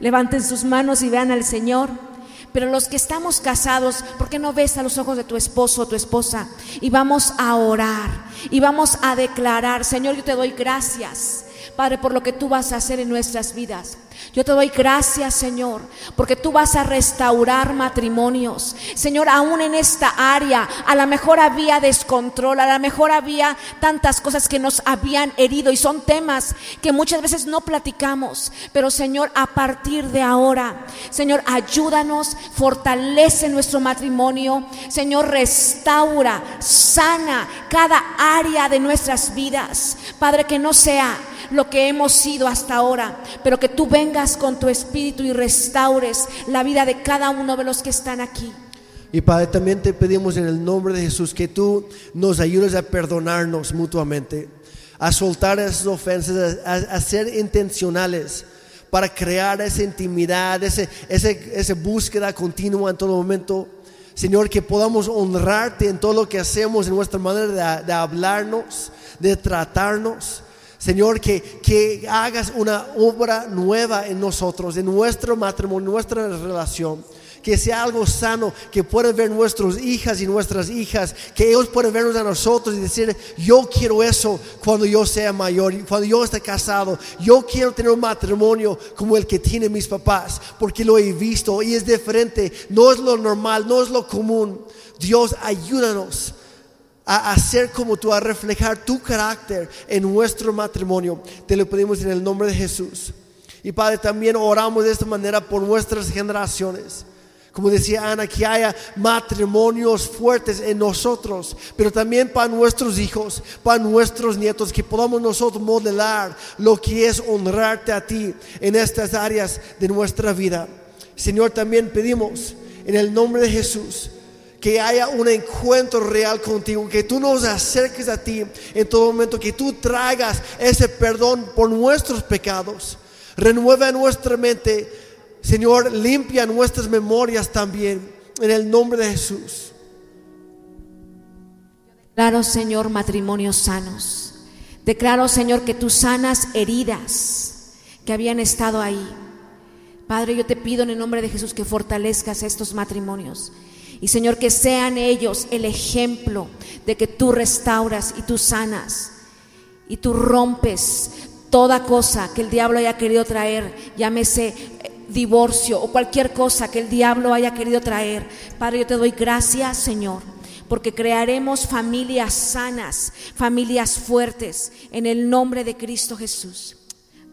Levanten sus manos y vean al Señor. Pero los que estamos casados, ¿por qué no ves a los ojos de tu esposo o tu esposa? Y vamos a orar y vamos a declarar, Señor, yo te doy gracias Padre, por lo que tú vas a hacer en nuestras vidas. Yo te doy gracias, Señor, porque tú vas a restaurar matrimonios. Señor, aún en esta área, a lo mejor había descontrol, a lo mejor había tantas cosas que nos habían herido y son temas que muchas veces no platicamos. Pero, Señor, a partir de ahora, Señor, ayúdanos, fortalece nuestro matrimonio. Señor, restaura, sana cada área de nuestras vidas. Padre, que no sea lo que hemos sido hasta ahora, pero que tú vengas con tu espíritu y restaures la vida de cada uno de los que están aquí. Y Padre, también te pedimos en el nombre de Jesús que tú nos ayudes a perdonarnos mutuamente, a soltar esas ofensas, a, ser intencionales para crear esa intimidad, ese, esa búsqueda continua en todo momento. Señor, que podamos honrarte en todo lo que hacemos, en nuestra manera de hablarnos, de tratarnos. Señor, que, que hagas una obra nueva en nosotros, en nuestro matrimonio, nuestra relación. Que sea algo sano, que puedan ver nuestras hijas y nuestras hijas, que ellos puedan vernos a nosotros y decir, yo quiero eso cuando yo sea mayor, cuando yo esté casado, yo quiero tener un matrimonio como el que tienen mis papás, porque lo he visto y es diferente, no es lo normal, no es lo común. Dios, ayúdanos a hacer como tú, a reflejar tu carácter en nuestro matrimonio. Te lo pedimos en el nombre de Jesús. Y Padre, también oramos de esta manera por nuestras generaciones. Como decía Ana, que haya matrimonios fuertes en nosotros, pero también para nuestros hijos, para nuestros nietos, que podamos nosotros modelar lo que es honrarte a ti en estas áreas de nuestra vida. Señor, también pedimos en el nombre de Jesús que haya un encuentro real contigo, que tú nos acerques a ti en todo momento, que tú traigas ese perdón por nuestros pecados. Renueva nuestra mente, Señor, limpia nuestras memorias también, en el nombre de Jesús. Declaro, Señor, matrimonios sanos. Declaro, Señor, que tú sanas heridas que habían estado ahí. Padre, yo te pido en el nombre de Jesús que fortalezcas estos matrimonios y Señor, que sean ellos el ejemplo de que tú restauras y tú sanas y tú rompes toda cosa que el diablo haya querido traer, llámese eh, divorcio o cualquier cosa que el diablo haya querido traer. Padre, yo te doy gracias, Señor, porque crearemos familias sanas, familias fuertes, en el nombre de Cristo Jesús.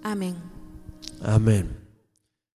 Amén. Amén.